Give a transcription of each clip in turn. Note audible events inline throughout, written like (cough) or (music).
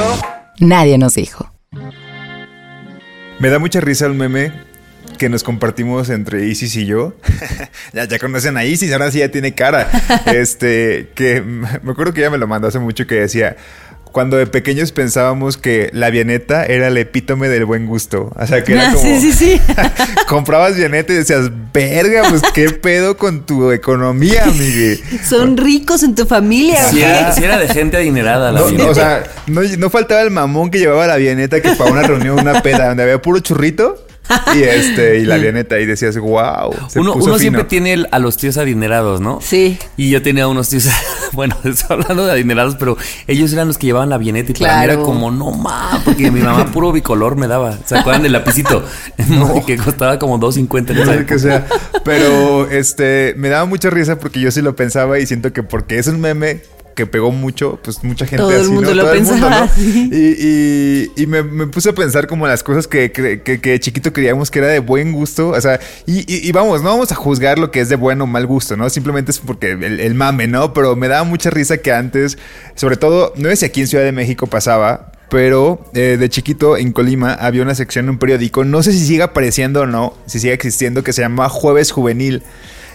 1. Nadie nos dijo. Me da mucha risa el meme que nos compartimos entre Isis y yo. (laughs) ya, ya conocen a Isis, ahora sí ya tiene cara. (laughs) este, que me acuerdo que ella me lo mandó hace mucho que decía. Cuando de pequeños pensábamos que la vianeta era el epítome del buen gusto. O sea, que era Ah, como... sí, sí, sí. (laughs) comprabas vianeta y decías, verga, pues qué pedo con tu economía, amigue. Son ricos en tu familia. Si ¿o era, qué? sí era de gente adinerada la No, o sea, no, no faltaba el mamón que llevaba la avioneta que para una reunión, una peda, donde había puro churrito (laughs) y este, y la avioneta, y decías, wow. uno uno siempre tiene el- a los tíos adinerados, ¿no? Sí. Y yo tenía unos tíos, (laughs) bueno, (laughs) estoy hablando de adinerados, pero ellos eran los que llevaban la avioneta y para mí era Claro. como, no ma, porque mi mamá puro bicolor me daba. ¿Se acuerdan del lapicito? que costaba como 2.50 en No sé sea. Pero este me daba mucha risa porque yo sí lo pensaba y siento que porque es un meme que pegó mucho, pues mucha gente Todo el mundo ¿no? lo Todo el mundo, pensaba, ¿no? Y, y- y me, me puse a pensar como las cosas que, que, que- que de chiquito creíamos que era de buen gusto. O sea, y, vamos, no vamos a juzgar lo que es de bueno o mal gusto, ¿no? Simplemente es porque el, el mame, ¿no? Pero me daba mucha risa que antes, sobre todo, no sé si aquí en Ciudad de México pasaba, pero eh, de chiquito en Colima había una sección en un periódico, no sé si sigue apareciendo o no, si sigue existiendo, que se llama Jueves Juvenil.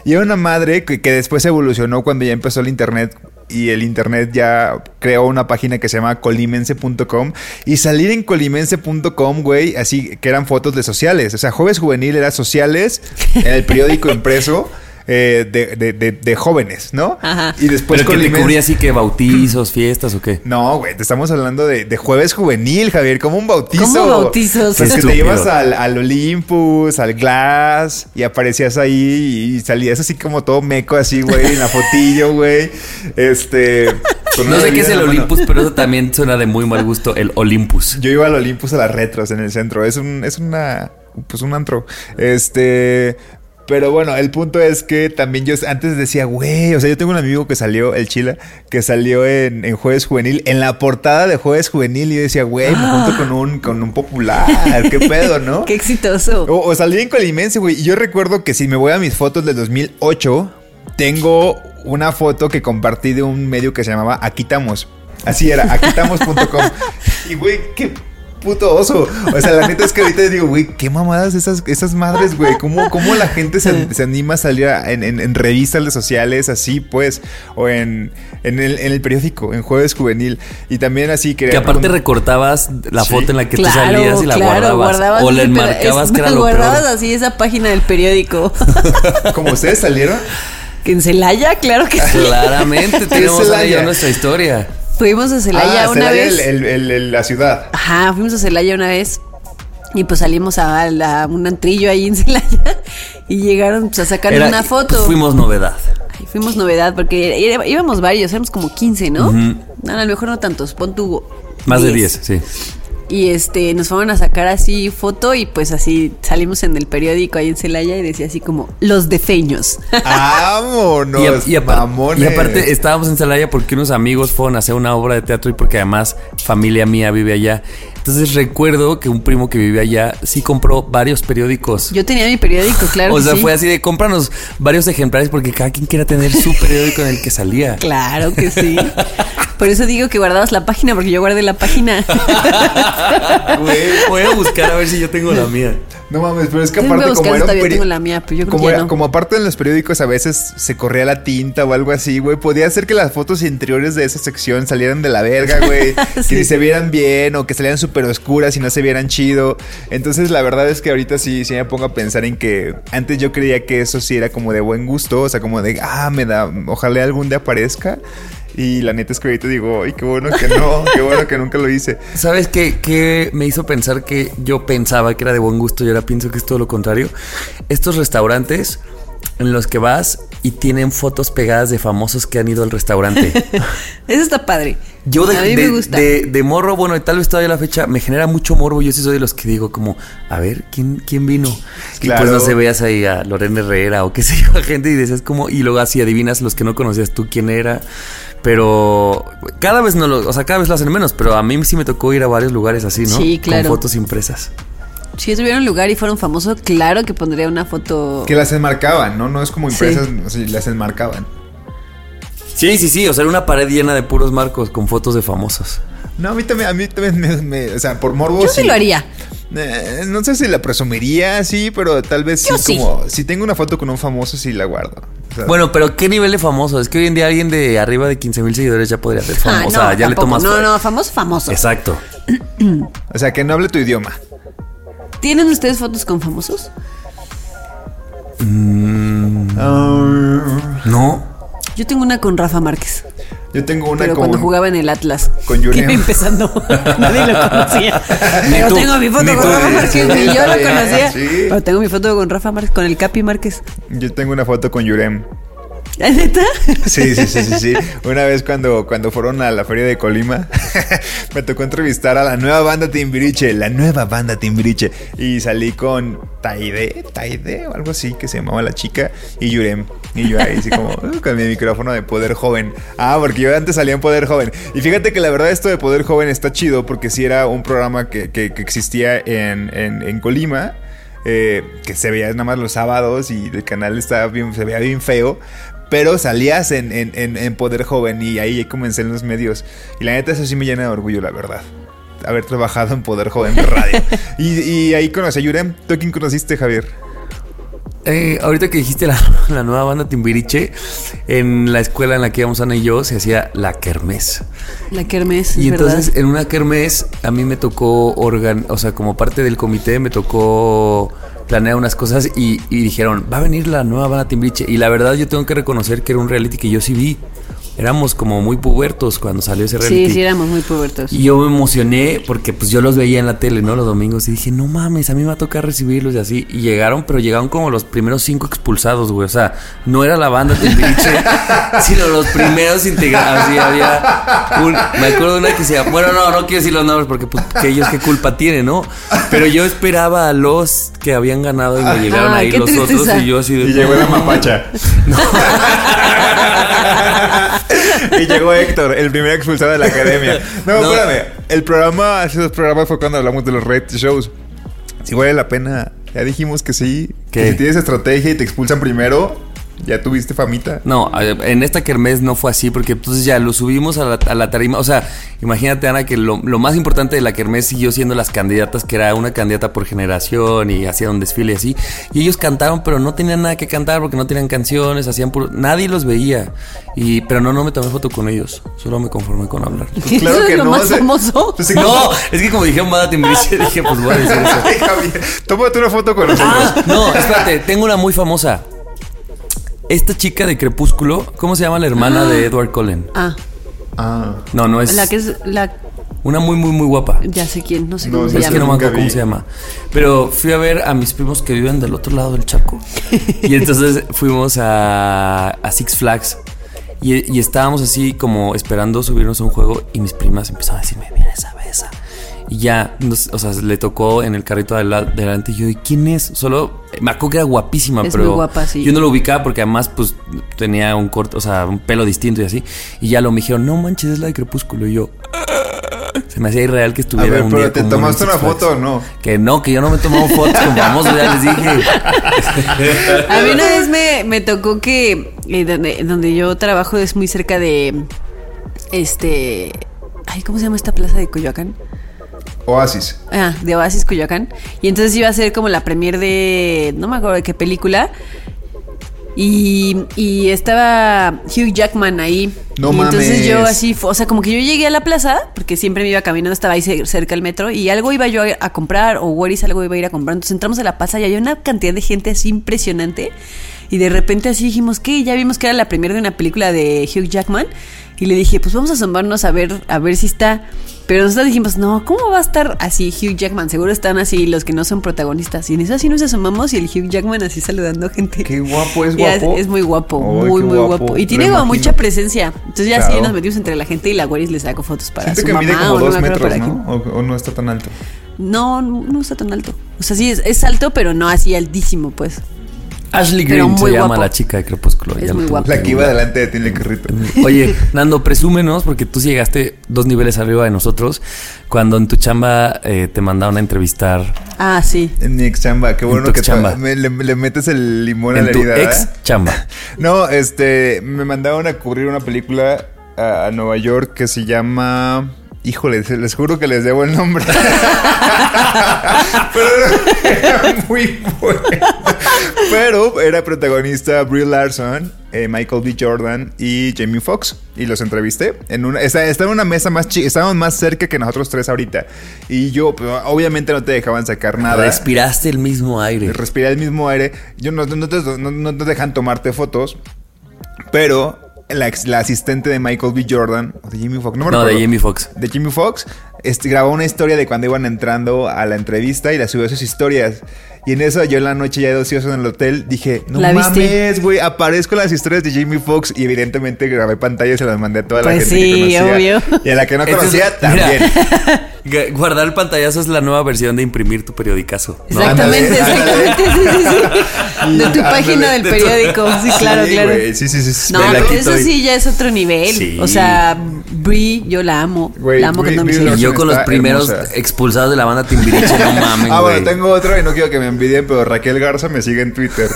Y era una madre que, que después evolucionó cuando ya empezó el internet y el internet ya creó una página que se llama colimense.com y salir en colimense.com, güey, así que eran fotos de sociales. O sea, Jueves Juvenil era sociales en el periódico impreso. Eh, de, de- de- de jóvenes, ¿no? Ajá. Y después Pero que te cubría así que bautizos, fiestas o qué. no, güey, te estamos hablando de, de jueves juvenil, Javier, como un bautizo. ¿Cómo bautizos? Pues que te llevas al, al Olympus, al Glass, y aparecías ahí y salías así como todo meco, así, güey, en la fotillo, güey. Este. No sé qué es el. Olympus, pero eso también suena de muy mal gusto, el Olympus. Yo iba al Olympus a las retros en el centro. Es un, es una, pues un antro. Este, pero bueno, el punto es que también yo antes decía, güey, o sea, yo tengo un amigo que salió, el Chila, que salió en, en Jueves Juvenil, en la portada de Jueves Juvenil, y yo decía, güey, me junto con un, con un popular, qué pedo, ¿no? (laughs) Qué exitoso. O, o salí en Colimense, güey. Y yo recuerdo que si me voy a mis fotos del 2008, tengo una foto que compartí de un medio que se llamaba Aquitamos. Así era, (laughs) aquitamos.com. y, güey, qué puto oso. O sea, la neta es que ahorita digo, güey, qué mamadas esas, esas madres, güey. ¿Cómo, cómo la gente se, se anima a salir a- en, en- en revistas sociales así, pues? O en, en, el, en el periódico, en Jueves Juvenil. Y también así que... Que aparte recortabas la Sí. foto en la que tú Claro, salías y la claro, guardabas. o la enmarcabas es- que era (laughs) lo guardabas peor. así esa página del periódico. (laughs) Como ustedes salieron. que en Celaya, claro que sí. Claramente (laughs) tenemos ahí nuestra historia. Fuimos a Celaya Ah, una Celaya, vez. el- el- el- el- la ciudad. Ajá, fuimos a Celaya una vez. Y pues salimos a, la- un antrillo ahí en (laughs) Celaya. Y llegaron pues, a sacar Era- una foto. Fuimos novedad. Ay, fuimos novedad porque íbamos varios, éramos como 15, ¿no? No, a lo mejor no tantos, pon tu Más de 10, sí. Y este, nos fueron a sacar así foto y pues así salimos en el periódico ahí en Celaya y decía así como los defeños. (laughs) ¡Vámonos! y, a- y apar- mamones! y aparte estábamos en Celaya porque unos amigos fueron a hacer una obra de teatro y porque además familia mía vive allá. Entonces recuerdo que un primo que vive allá sí compró varios periódicos. Yo tenía mi periódico, claro. o que sea, sí. fue así de cómpranos varios ejemplares porque cada quien quiera tener su periódico en el que salía. Claro que sí. Por eso digo que guardabas la página, porque yo guardé la página. (laughs) Güey. Voy a buscar a ver si yo tengo la mía. No mames, pero es que aparte buscar como si era un todavía peri- tengo la mía, pero yo creo como, que ya era- no. como aparte en los periódicos a veces se corría la tinta o algo así, güey, podía ser que las fotos interiores de esa sección salieran de la verga, güey, (laughs) que Sí. se vieran bien o que salieran súper oscuras y no se vieran chido. Entonces la verdad es que ahorita sí, sí me pongo a pensar en que antes yo creía que eso sí era como de buen gusto, o sea, como de, ah, me da, ojalá algún día aparezca. Y la neta es que ahorita digo, ay, qué bueno que no, qué bueno que nunca lo hice. (laughs) ¿Sabes qué, qué me hizo pensar que yo pensaba que era de buen gusto y ahora pienso que es todo lo contrario? Estos restaurantes en los que vas y tienen fotos pegadas de famosos que han ido al restaurante. (laughs) Eso está padre. Yo de, a mí de- me gusta. de- de morro, bueno, y tal vez todavía a la fecha, me genera mucho morbo. Yo sí soy de los que digo como, a ver, ¿quién, quién vino? Y pues no sé, veas ahí a Lorena Herrera o qué sé yo, a (laughs) gente y dices como, y luego así adivinas los que no conocías tú quién era. Pero cada vez no lo, o sea, cada vez lo hacen menos, pero a mí sí me tocó ir a varios lugares así, ¿no? Sí, claro. Con fotos impresas. Si yo tuviera un lugar y fuera un famoso, claro que pondría una foto. Que las enmarcaban, ¿no? No es como Sí. impresas, sea, las enmarcaban. Sí, sí, sí, o sea, era una pared llena de puros marcos con fotos de famosos. No, a mí también, a mí también me, me- o sea, por morbo. Yo sí lo haría. Eh, no sé si la presumiría, sí, pero tal vez sí, Yo sí. como si tengo una foto con un famoso, sí la guardo. Bueno, pero ¿qué nivel de famoso? Es que hoy en día alguien de arriba de 15 mil seguidores ya podría ser Ah, famoso. no, o sea, ya le tomas. No, no, famoso, famoso. Exacto. (clears throat) o sea, que no hable tu idioma. ¿Tienen ustedes fotos con famosos? No. Yo tengo una con Rafa Márquez. Yo tengo una Pero con cuando jugaba en el Atlas. (laughs) con iba empezando. (laughs) Nadie lo conocía. (laughs) Pero tú, tengo mi foto con tú. Rafa Márquez. Ni yo lo conocía. Sí. Pero tengo mi foto con Rafa Márquez, con el Capi Márquez. Yo tengo una foto con Yurem. ¿Es neta? Sí, sí, sí, sí, sí. Una vez cuando, cuando fueron a la feria de Colima, (laughs) me tocó entrevistar a la nueva banda Timbiriche, la nueva banda Timbiriche. Y salí con Taide, Taide o algo así que se llamaba la chica, y Yurem. Y yo ahí así como uh, con mi micrófono de Poder Joven. Ah, porque yo antes salía en Poder Joven. Y fíjate que la verdad esto de Poder Joven está chido porque sí era un programa que, que- existía en, en- en Colima. eh, que se veía nada más los sábados y el canal estaba bien, se veía bien feo. Pero salías en, en- en- en Poder Joven y ahí comencé en los medios. Y la neta, eso sí me llena de orgullo, la verdad. Haber trabajado en Poder Joven radio. (laughs) y, y ahí conocí a Yurem. ¿Tú a quién conociste, Javier? Eh, ahorita que dijiste la, (laughs) la nueva banda Timbiriche, en la escuela en la que íbamos Ana y yo se hacía la kermés. La Kermés. Y es entonces verdad. en una kermés a mí me tocó organ, o sea, como parte del comité me tocó planear unas cosas y, y dijeron, va a venir la nueva banda Timbiriche. Y la verdad yo tengo que reconocer que era un reality que yo sí vi. Éramos como muy pubertos cuando salió ese reality. Sí, sí, éramos muy pubertos. Y yo me emocioné porque pues yo los veía en la tele, ¿no? Los domingos y dije, no mames, a mí me va a tocar recibirlos y así. Y llegaron, pero llegaron como los primeros cinco expulsados, güey. O sea, no era la banda Timbiriche, (laughs) sino los primeros integrados. Así había un- me acuerdo de una que decía, bueno, no, no quiero decir los nombres porque pues que ellos qué culpa tienen, ¿no? Pero yo esperaba a los que habían ganado y me llegaron Ay, ahí los otros y yo así de... Y llegó la "No". (laughs) (laughs) (laughs) y llegó Héctor, el primer expulsado de la academia. No, No. espérame. El programa, hace dos programas fue cuando hablamos de los reality shows. Si vale la pena, ya dijimos que sí. ¿Qué? Que si tienes estrategia y te expulsan primero, ya tuviste famita. No, eh, en esta kermés no fue así porque entonces ya lo subimos a la, a la tarima. O sea, imagínate, Ana, que lo, lo más importante de la kermés siguió siendo las candidatas, que era una candidata por generación y hacían un desfile y así. Y ellos cantaron, pero no tenían nada que cantar porque no tenían canciones, hacían puro... Nadie los veía. Y, pero no, no me tomé foto con ellos. Solo me conformé con hablar. Pues claro ¿Eso que es lo no. más o sea, famoso? pues, sí, No, es que como dijeron Bada Timbiriche, dije, pues voy a decir eso. (laughs) Ay, Javier, tómate una foto con nosotros. Ah, no, espérate, tengo una muy famosa. Esta chica de Crepúsculo, ¿cómo se llama la hermana de Edward Cullen? Ah, Ah, No, no es. la que es la. Una muy, muy, muy guapa. Ya sé quién, no sé No, cómo es se Es que no llama. me acuerdo cómo se llama. Pero fui a ver a mis primos que viven del otro lado del charco. Y entonces (laughs) fuimos a, a Six Flags. Y, y estábamos así como esperando subirnos a un juego. Y mis primas empezaron a decirme, mira esa besa. Y ya, o sea, le tocó en el carrito de la- delante. Y yo, ¿y quién es? Solo eh, me acuerdo que era guapísima, Es pero muy guapa, sí. yo no lo ubicaba porque además, pues tenía un corto, o sea, un pelo distinto y así. Y ya lo me dijeron, no manches, es la de Crepúsculo. Y yo, se me hacía irreal que a estuviera ver, un pero día ¿te tomaste una foto o no? Que no, que yo no me he tomado fotos con famosos, ya les dije. A mí una vez me, me tocó que eh, donde, donde yo trabajo es muy cerca de este ay, ¿cómo se llama esta plaza de Coyoacán? Oasis. Ah, de Oasis Coyoacán. Y entonces iba a ser como la premier de. No me acuerdo de qué película. Y, y estaba Hugh Jackman ahí. No y entonces mames. yo así, o sea, como que yo llegué a la plaza, porque siempre me iba caminando, estaba ahí cer- cerca del metro, y algo iba yo a, a comprar, o Waris algo iba a ir a comprar. Entonces entramos a la plaza y había una cantidad de gente así impresionante. Y de repente así dijimos, ¿qué? Ya vimos que era la primera de una película de Hugh Jackman. Y le dije, pues vamos a asomarnos a ver, a ver si está. Pero nosotros dijimos, no, ¿cómo va a estar así Hugh Jackman? Seguro están así los que no son protagonistas. Y en eso así nos asomamos y el Hugh Jackman así saludando gente. Qué guapo, es (laughs) guapo. es muy guapo, muy, muy guapo. guapo. Y tiene como mucha presencia. Entonces ya Claro. sí nos metimos entre la gente y la Waris le sacó fotos para Siento su que mamá mide como o dos metros, ¿no? O, o no está tan alto. No, no, no está tan alto. O sea, sí, es, es alto, pero no así altísimo, pues. Ashley Green se llama guapo. la chica de Crepúsculo. Es ya lo muy guapo. La que iba delante de ti, carrito. Oye, (laughs) Nando, presúmenos, porque tú sí llegaste dos niveles arriba de nosotros cuando en tu chamba eh, te mandaron a entrevistar Ah, sí. En mi ex chamba, qué En bueno tu que chamba. te- me- le, le metes el limón a en la tu herida. ex ¿verdad? chamba. (laughs) No, este, me mandaron a cubrir una película a, a Nueva York que se llama... Híjole, les juro que les debo el nombre. (laughs) Pero era muy bueno. Pero era protagonista Brie Larson, eh, Michael B. Jordan y Jamie Foxx. Y los entrevisté. En una, estaba en una mesa más chica. Estaban más cerca que nosotros tres ahorita. Y yo, pues, obviamente no te dejaban sacar nada. Respiraste el mismo aire. Respirar el mismo aire. Yo no, no te, no- no te dejan tomarte fotos. Pero la, ex- la asistente de Michael B. Jordan, o de Jimmy Fox, no me No, de. Jamie Foxx. De Jimmy Fox, este, grabó una historia de cuando iban entrando a la entrevista y la subió a sus historias. Y en eso, yo en la noche ya de ocioso en el hotel, dije, no ¿La viste? mames, güey, aparezco en las historias de Jamie Foxx y evidentemente grabé pantalla y se las mandé a toda la Pues gente que sí, conocía. obvio. Y a la que no conocía, también. (laughs) Guardar el pantallazo es la nueva versión de imprimir tu periodicazo. ¿no? Exactamente, exactamente. Sí, sí, sí. De tu página del periódico. Sí, claro, Sí, claro. güey, Sí, sí, sí. sí. No, Me pero eso sí ya es otro nivel. Sí. O sea, Brie, yo la amo. La amo Brie- Brie ser. Y yo con los primeros hermosa. expulsados de la banda Timbiriche, no (laughs) mames, Ah, güey. bueno, tengo otro y no quiero que me envidien, pero Raquel Garza me sigue en Twitter.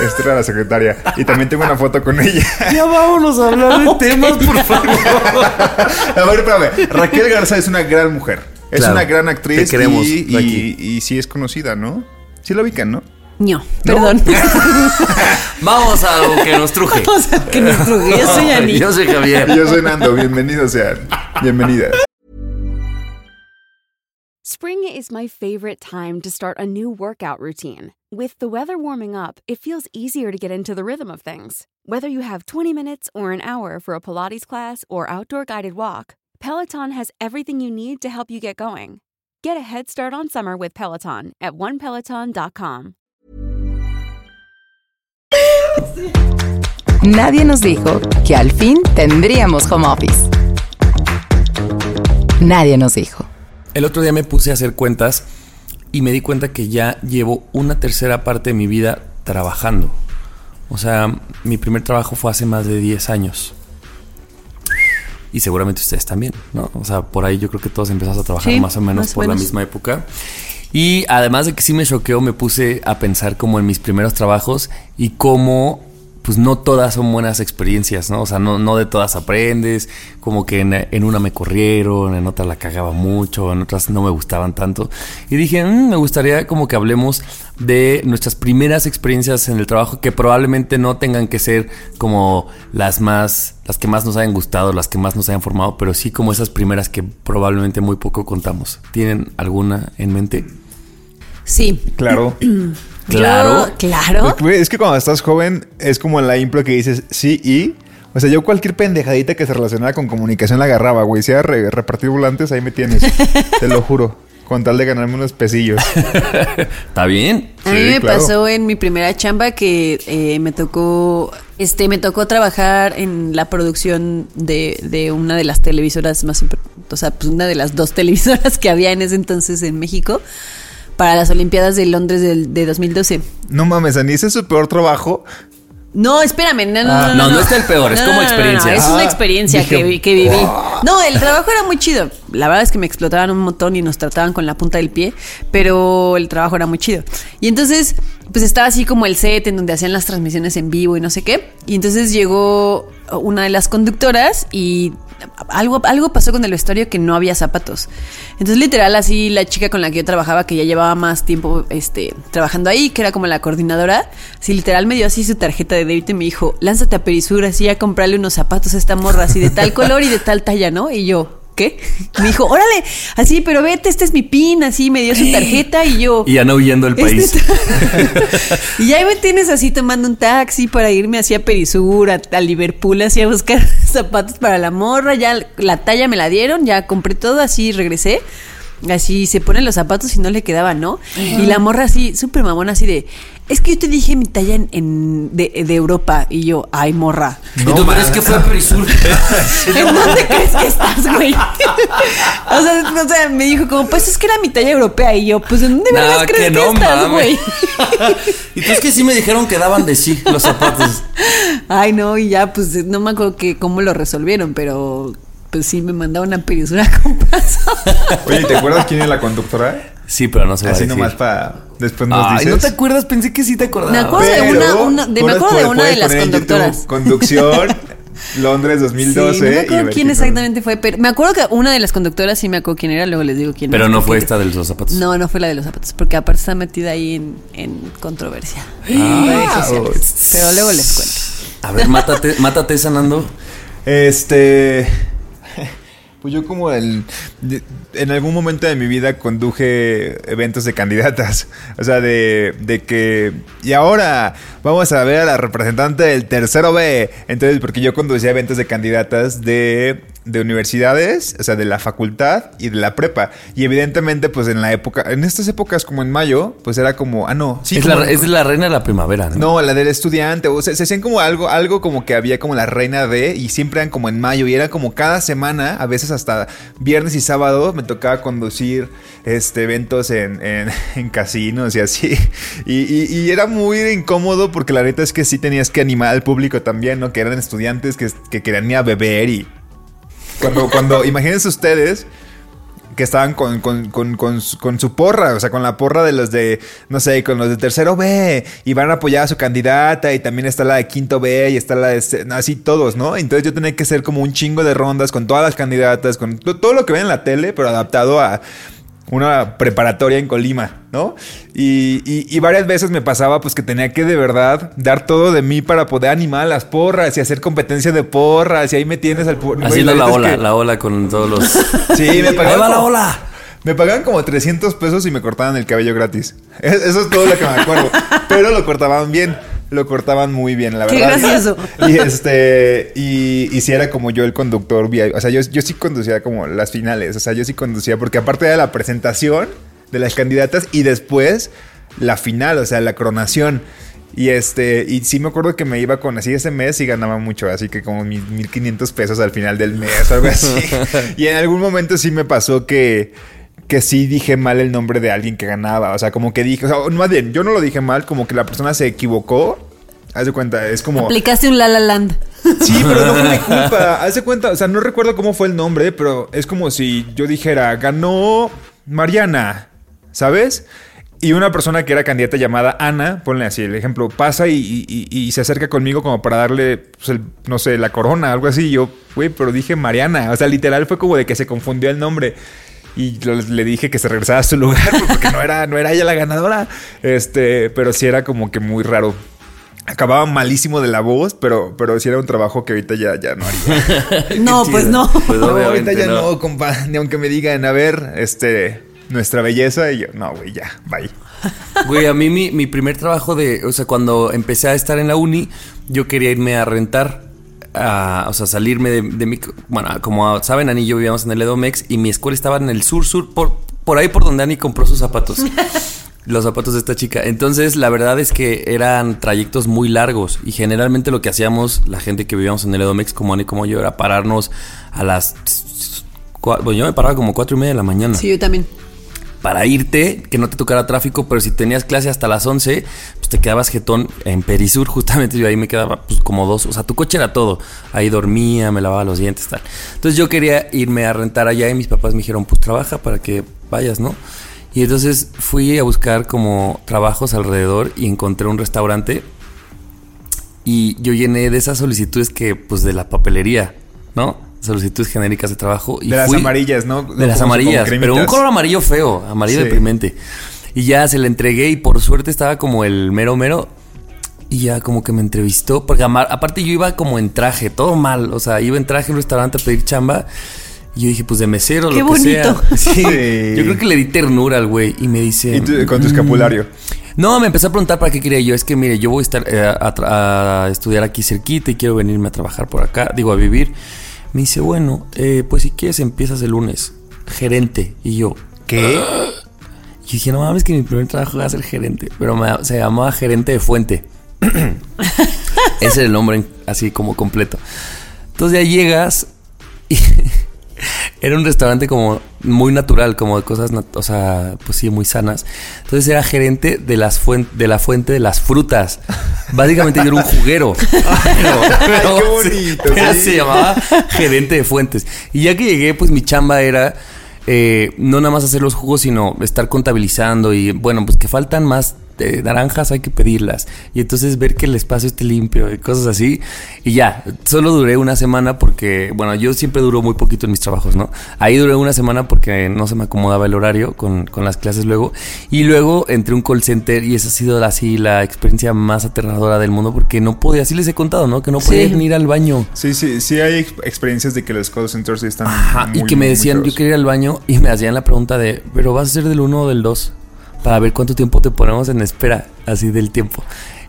Esta era la secretaria. Y también tengo una foto con ella. Ya vámonos a hablar de temas, por favor. A ver, espérame. Raquel Garza es una gran mujer. Es Claro. una gran actriz. Te queremos, y, y, Raqui. y sí es conocida, ¿no? Sí la ubican, ¿no? No, perdón. (laughs) Vamos a algo que nos truje. o sea, que nos truje. Yo soy (laughs) Ani. Yo soy Javier. Yo soy Nando. Bienvenidos sean. Bienvenidas. Spring is my favorite time to start a new workout routine. With the weather warming up, it feels easier to get into the rhythm of things. Whether you have 20 minutes or an hour for a Pilates class or outdoor guided walk, Peloton has everything you need to help you get going. Get a head start on summer with Peloton at onepeloton.com. Nadie nos dijo que al fin tendríamos home office. Nadie nos dijo. El otro día me puse a hacer cuentas y me di cuenta que ya llevo una tercera parte de mi vida trabajando. O sea, mi primer trabajo fue hace más de 10 años. Y seguramente ustedes también, ¿no? O sea, por ahí yo creo que todos empezamos a trabajar Sí, más o menos más por la misma época. Y además de que sí me choqueó, me puse a pensar como en mis primeros trabajos y cómo pues no todas son buenas experiencias, ¿no? O sea, no, no de todas aprendes, como que en, en una me corrieron, en otra la cagaba mucho, en otras no me gustaban tanto. Y dije, "Mm, me gustaría como que hablemos de nuestras primeras experiencias en el trabajo que probablemente no tengan que ser como las más, las que más nos hayan gustado, las que más nos hayan formado, pero sí como esas primeras que probablemente muy poco contamos. ¿Tienen alguna en mente? Sí. Claro. (clears throat) Claro. Yo- claro. Es que cuando estás joven es como la impro que dices sí y. O sea, yo cualquier pendejadita que se relacionara con comunicación la agarraba, güey. Si era re- repartir volantes, ahí me tienes. Te lo juro. Con tal de ganarme unos pesillos. (laughs) ¿Está bien? A mí me claro. pasó en mi primera chamba que eh, me tocó, este, me tocó trabajar en la producción de, de una de las televisoras más, o sea, pues una de las dos televisoras que había en ese entonces en México para las Olimpiadas de Londres del, de 2012. No mames, Ani, ese es su peor trabajo. No, espérame, no, no, Ah, no, no, no está el peor, es como experiencia. es Ah, una experiencia dije, que, vi- que viví. No, el trabajo era muy chido. La verdad es que me explotaban un montón y nos trataban con la punta del pie, pero el trabajo era muy chido. Y entonces, pues estaba así como el set en donde hacían las transmisiones en vivo y no sé qué. Y entonces llegó una de las conductoras y algo, algo pasó con el vestuario que no había zapatos. Entonces, literal, así la chica con la que yo trabajaba, que ya llevaba más tiempo este, trabajando ahí, que era como la coordinadora, así literal me dio así su tarjeta de débito y me dijo, lánzate a Perisur así a comprarle unos zapatos a esta morra, así de tal (laughs) color y de tal talla, ¿no? Y yo, ¿qué? Me dijo, órale, así, pero vete, este es mi pin, así, me dio su tarjeta y yo... Y ya no huyendo el país. Este (laughs) y ahí me tienes así tomando un taxi para irme así a Perisur, a, a Liverpool, así a buscar (laughs) zapatos para la morra. Ya la talla me la dieron, ya compré todo, así regresé. Así se ponen los zapatos y no le quedaba, ¿no? Y la morra así, súper mamona, así de. Es que yo te dije mi talla en, en- de, de Europa. Y yo, ay, morra. ¿Y tú crees que fue a Perisur? (laughs) ¿En dónde crees que estás, güey? (laughs) o, sea, o sea, me dijo como, pues es que era mi talla europea. Y yo, pues ¿en dónde No, crees que que, no estás, güey? (laughs) y tú es que sí me dijeron que daban de sí los zapatos. Ay, no, y ya, pues no me acuerdo que cómo lo resolvieron, pero pues sí me mandaron a perisura con paso. Oye, ¿te acuerdas quién es la conductora? Sí, pero no se va a Así decir. nomás para... Después nos Ay, dices. ¿no te acuerdas? Pensé que sí te acordabas. Me acuerdo de Pero una- una- de- me acuerdo de puedes una de las poner en YouTube, conductoras. Conducción, (laughs) Londres 2012. Sí, no me y acuerdo ver quién exactamente fue, pero me acuerdo que una de las conductoras sí me acuerdo quién era, luego les digo quién Pero es, no fue porque- esta de los zapatos. No, no fue la de los zapatos, porque aparte está metida ahí en, en controversia. (gasps) en redes Ah, sociales. Pero luego les cuento. A ver, mátate, mátate sanando. Este. Pues yo como el, en algún momento de mi vida conduje eventos de candidatas. O sea, de, de que... Y ahora vamos a ver a la representante del tercero B. Entonces, porque yo conducía eventos de candidatas de, de universidades, o sea, de la facultad y de la prepa. Y evidentemente, pues en la época, en estas épocas como en mayo, pues era como, ah, no. Sí, es, como- la, es la reina de la primavera, ¿no? no, la del estudiante. O sea, se hacían como algo, algo como que había como la reina de, y siempre eran como en mayo, y era como cada semana, a veces hasta viernes y sábado, me tocaba conducir este eventos en, en, (laughs) en casinos y así. Y, y- y era muy incómodo porque la neta es que sí tenías que animar al público también, ¿no? Que eran estudiantes que, que querían ir a beber y. Cuando, cuando, imagínense ustedes que estaban con, con, con, con, su- porra, o sea, con la porra de los de, no sé, con los de tercero B, y van a apoyar a su candidata, y también está la de quinto B, y está la de, así todos, ¿no? Entonces yo tenía que hacer como un chingo de rondas con todas las candidatas, con to- todo lo que ven en la tele, pero adaptado a una preparatoria en Colima, ¿no? Y, y- y varias veces me pasaba pues que tenía que de verdad dar todo de mí para poder animar a las porras y hacer competencia de porras, y ahí me tienes al... güey, la es ola, que- la ola con todos los... (laughs) Sí, me ¡Ahí pagaban. la ola! Me pagaban como 300 pesos y me cortaban el cabello gratis. Es- (laughs) Eso es todo lo que me acuerdo. Pero lo cortaban bien. Lo cortaban muy bien, la Qué verdad. gracioso. Y este. Y, y si era como yo el conductor VIP. O sea, yo, yo sí conducía como las finales. O sea, yo sí conducía. Porque aparte de la presentación de las candidatas y después la final, o sea, la coronación. Y este, y sí me acuerdo que me iba con así ese mes y ganaba mucho, así que como mil- 1500 pesos al final del mes o algo así. (laughs) y en algún momento sí me pasó que, que sí dije mal el nombre de alguien que ganaba. O sea, como que dije, o sea, más bien, yo no lo dije mal, como que la persona se equivocó. Haz de cuenta, es como. Aplicaste un La La Land. Sí, pero no fue mi (laughs) culpa. Haz de cuenta, o sea, no recuerdo cómo fue el nombre, pero es como si yo dijera, ganó Mariana, ¿sabes? Y una persona que era candidata llamada Ana, ponle así el ejemplo, pasa y, y- y- y se acerca conmigo como para darle, pues, el- no sé, la corona, algo así. Y yo, güey, pero dije Mariana. O sea, literal fue como de que se confundió el nombre. Y le dije que se regresara a su lugar (laughs) porque no era, no era ella la ganadora. Este, pero sí era como que muy raro. Acababa malísimo de la voz, pero, pero sí era un trabajo que ahorita ya, ya no haría. (laughs) No, pues no. Pues No, obviamente ahorita ya no. no, compa. Ni aunque me digan, a ver, este, nuestra belleza. Y yo, no, güey, ya, bye. Güey, a mí mi, mi primer trabajo de, o sea, cuando empecé a estar en la uni, yo quería irme a rentar, a, o sea, salirme de, de mi, bueno, como saben, Ani y yo vivíamos en el Edomex y mi escuela estaba en el sur, sur, por, por ahí por donde Ani compró sus zapatos. (laughs) Los zapatos de esta chica. Entonces, la verdad es que eran trayectos muy largos. Y generalmente lo que hacíamos, la gente que vivíamos en el Edomex, como Ani como yo, era pararnos a las. Bueno, yo me paraba como cuatro y media de la mañana Sí, yo también. Para irte, que no te tocara tráfico, pero si tenías clase hasta las 11, pues te quedabas jetón en Perisur, (laughs) justamente yo ahí me quedaba pues como dos, o sea, tu coche era todo, ahí dormía, me lavaba los dientes, tal. Entonces yo quería irme a rentar allá y mis papás me dijeron, pues trabaja para que vayas, ¿no? Y entonces fui a buscar como trabajos alrededor y encontré un restaurante. Y yo llené de esas solicitudes que, pues, de la papelería, ¿no? Solicitudes genéricas de trabajo. Y de las fui- amarillas, ¿no? de las amarillas, pero un color amarillo feo, amarillo Sí. deprimente. Y ya se le entregué y por suerte estaba como el mero mero. Y ya como que me entrevistó, porque aparte yo iba como en traje, todo mal, o sea, iba en traje a un restaurante a pedir chamba. Y yo dije, pues de mesero, Qué lo que sea. bonito. (laughs) Sí. Sí. Yo creo que le di ternura al güey y me dice... Y tú, con tu "Mm". escapulario. No, me empezó a preguntar para qué quería yo. Es que, mire, yo voy a estar eh, a estudiar aquí cerquita y quiero venirme a trabajar por acá, digo, a vivir. Me dice, bueno, eh, pues si quieres empiezas el lunes. Gerente. Y yo, ¿qué? Y dije, no mames, que mi primer trabajo va a ser gerente. Pero me- se llamaba gerente de fuente. (laughs) Ese es el nombre así como completo. Entonces ya llegas y era un restaurante como muy natural, como de cosas, o sea, pues sí, muy sanas. Entonces era gerente de las fuen- de la fuente de las frutas. Básicamente yo era un juguero. (laughs) Pero, pero qué se- bonito, pero sí. se llamaba gerente de fuentes. Y ya que llegué, pues mi chamba era eh, no nada más hacer los jugos, sino estar contabilizando y bueno, pues que faltan más eh, naranjas, hay que pedirlas. Y entonces ver que el espacio esté limpio y cosas así. Y ya, solo duré una semana porque, bueno, yo siempre duro muy poquito en mis trabajos, ¿no? Ahí duré una semana porque no se me acomodaba el horario con, con las clases luego. Y luego entré a un call center y esa ha sido así la experiencia más aterradora del mundo porque no podía, así les he contado, ¿no? Que no podía Sí. ir al baño. Sí, sí, sí hay ex- experiencias de que los call centers están Ajá, y muy, que me decían, yo quería ir al baño y me hacían la pregunta de, pero vas a ser del 1 o del 2 para ver cuánto tiempo te ponemos en espera, así del tiempo.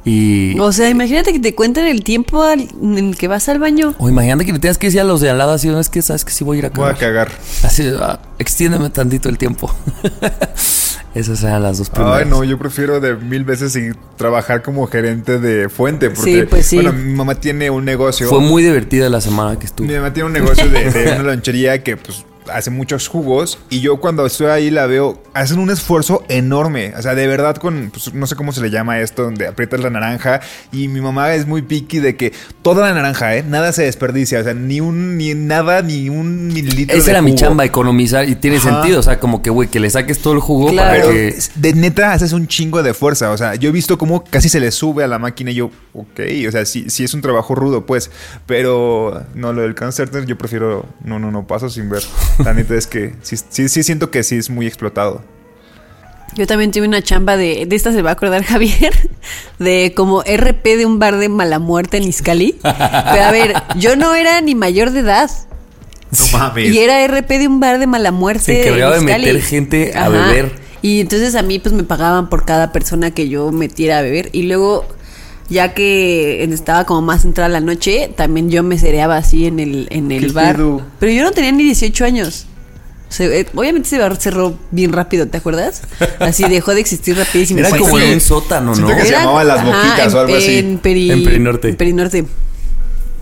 Y... O sea, imagínate que te cuenten el tiempo al- en el que vas al baño. O imagínate que le tengas que decir a los de al lado así, no es que sabes que sí voy a ir a Voy a cagar. cagar. Así, ah, extiéndeme tantito el tiempo. (laughs) Esas eran las dos primeras. Ay, no, yo prefiero de mil veces sí trabajar como gerente de fuente. Porque, Sí, pues sí. Bueno, mi mamá tiene un negocio. Fue muy divertida la semana que estuve. Mi mamá tiene un negocio de, de una (laughs) lonchería que pues hace muchos jugos y yo cuando estoy ahí la veo, hacen un esfuerzo enorme, o sea, de verdad con, pues, no sé cómo se le llama esto, donde aprietas la naranja y mi mamá es muy picky de que toda la naranja, ¿eh? Nada se desperdicia, o sea, ni un, ni nada, ni un mililitro Esa de era mi chamba, economizar, y tiene Ajá. sentido, o sea, como que, güey, que le saques todo el jugo Claro. para Pero que... de neta haces un chingo de fuerza. O sea, yo he visto cómo casi se le sube a la máquina y yo, ok, o sea, sí, sí es un trabajo rudo, pues. Pero no, lo del cáncer yo prefiero, no, no, no paso sin ver. La neta es que sí, sí, sí siento que sí es muy explotado. Yo también tuve una chamba de, de esta se va a acordar Javier, (laughs) de como RP de un bar de mala muerte en Izcali. Pero a ver, yo no era ni mayor de edad. No mames. Y era RP de un bar de mala muerte. Se encargaba en de meter gente a beber. Y entonces a mí pues me pagaban por cada persona que yo metiera a beber. Y luego, ya que estaba como más entrada la noche, también yo me cereaba así en el, en el ¿Qué bar. pedo? Pero yo no tenía ni 18 años. Se- eh, obviamente ese bar cerró bien rápido, ¿te acuerdas? Así dejó de existir rapidísimo. Era Fue como en un sótano, Siento ¿no? que se Era- llamaba Las ajá, Boquitas en- o algo así. En, Peri- En Perinorte. en Perinorte.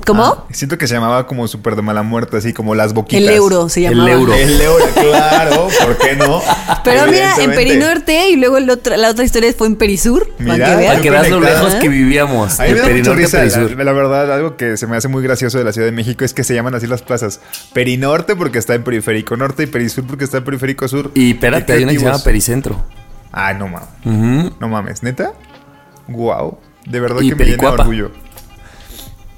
¿Cómo? Ah, siento que se llamaba como súper de mala muerte, así como las boquitas. el euro se El llamaba. euro. El euro, claro, ¿por qué no? (laughs) Pero mira, en. Perinorte y luego el otro- la otra historia fue en Perisur. Mira, para que veas. Para que veas lo lejos que vivíamos. Mucha Perinorte Perisur. la, la verdad, algo que se me hace muy gracioso de la Ciudad de México es que se llaman así las plazas. Perinorte porque está en Periférico Norte y Perisur porque está en Periférico Sur. Y espérate, hay una que se llama. Pericentro. Ah, no mames. No mames, ¿neta? Wow. De verdad Y que me llena de orgullo.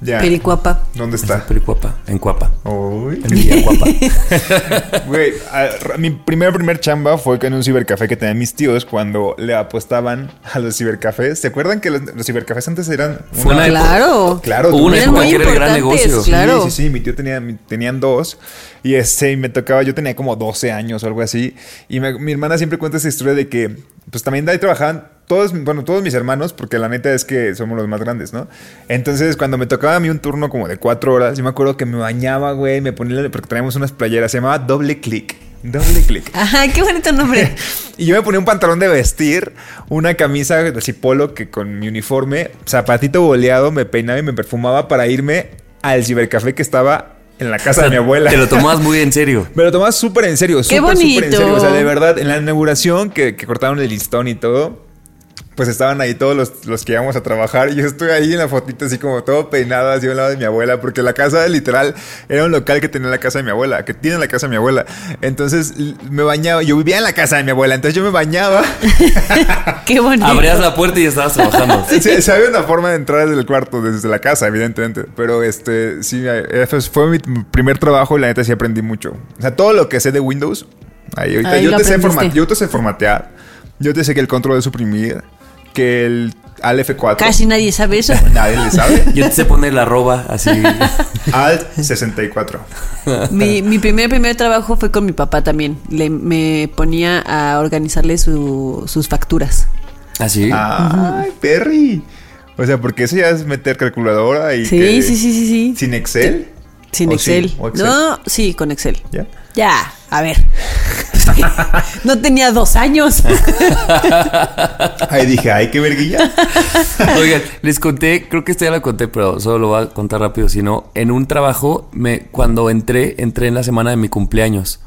Ya. Pericuapa. ¿Dónde está? Pericuapa, en Cuapa. Uy. En Villacuapa. (laughs) Güey, mi primer primer chamba fue en un cibercafé que tenían mis tíos cuando le apostaban a los cibercafés. ¿Se acuerdan que los, los cibercafés antes eran Fue una época- Claro. Claro, una época muy que era el gran negocio. claro. Sí, sí, sí. Mi tío tenía, tenían dos. Y este, y me tocaba, yo tenía como 12 años o algo así. Y me- mi hermana siempre cuenta esa historia de que, pues también de ahí trabajaban todos, bueno, todos mis hermanos, porque la neta es que somos los más grandes, ¿no? Entonces, cuando me tocaba a mí un turno como de cuatro horas, yo me acuerdo que me bañaba, güey, me ponía, porque traíamos unas playeras, se llamaba doble click. Doble click. (laughs) Ajá, qué bonito nombre. (laughs) Y yo me ponía un pantalón de vestir, una camisa así polo que con mi uniforme, zapatito boleado, me peinaba y me perfumaba para irme al cibercafé que estaba en la casa de mi abuela. Te lo tomabas muy en serio. (laughs) Me lo tomaba súper en serio, ¡Qué súper, súper en bonito! serio. O sea, de verdad, en la inauguración que, que cortaron el listón y todo, pues estaban ahí todos los, los que íbamos a trabajar y yo estoy ahí en la fotito así como todo peinado así a un lado de mi abuela porque la casa literal era un local que tenía la casa de mi abuela, que tiene la casa de mi abuela. Entonces me bañaba, yo vivía en la casa de mi abuela, entonces yo me bañaba. (laughs) Qué bonito. Abrías la puerta y estabas trabajando. (laughs) Sí, sí, había una forma de entrar desde el cuarto, desde la casa, evidentemente. Pero este, sí, eh, fue- mi primer trabajo y la neta sí aprendí mucho. O sea, todo lo que sé de Windows, ahí ahorita Ahí yo te sé yo te sé formatear, yo te sé que el control es suprimir, que el al F4 Casi nadie sabe eso. (laughs) nadie le sabe. (laughs) Yo te sé poner la arroba así. (laughs) Alt 64. Mi, mi primer primer trabajo fue con mi papá también. Le, me ponía a organizarle su- sus facturas. Así. Ay, Perry. O sea, porque eso ya es meter calculadora y Sí, que- sí, sí, sí, sí. sin Excel. Sin ¿O Excel. sí? ¿O Excel? No, sí, con Excel. ¿Ya? Ya, a ver. (laughs) no tenía dos años. (laughs) Ahí dije, ay, qué verguilla. (laughs) Oigan, les conté, creo que esto ya lo conté, pero solo lo voy a contar rápido. Si no, en un trabajo, me, cuando entré, entré en la semana de mi cumpleaños.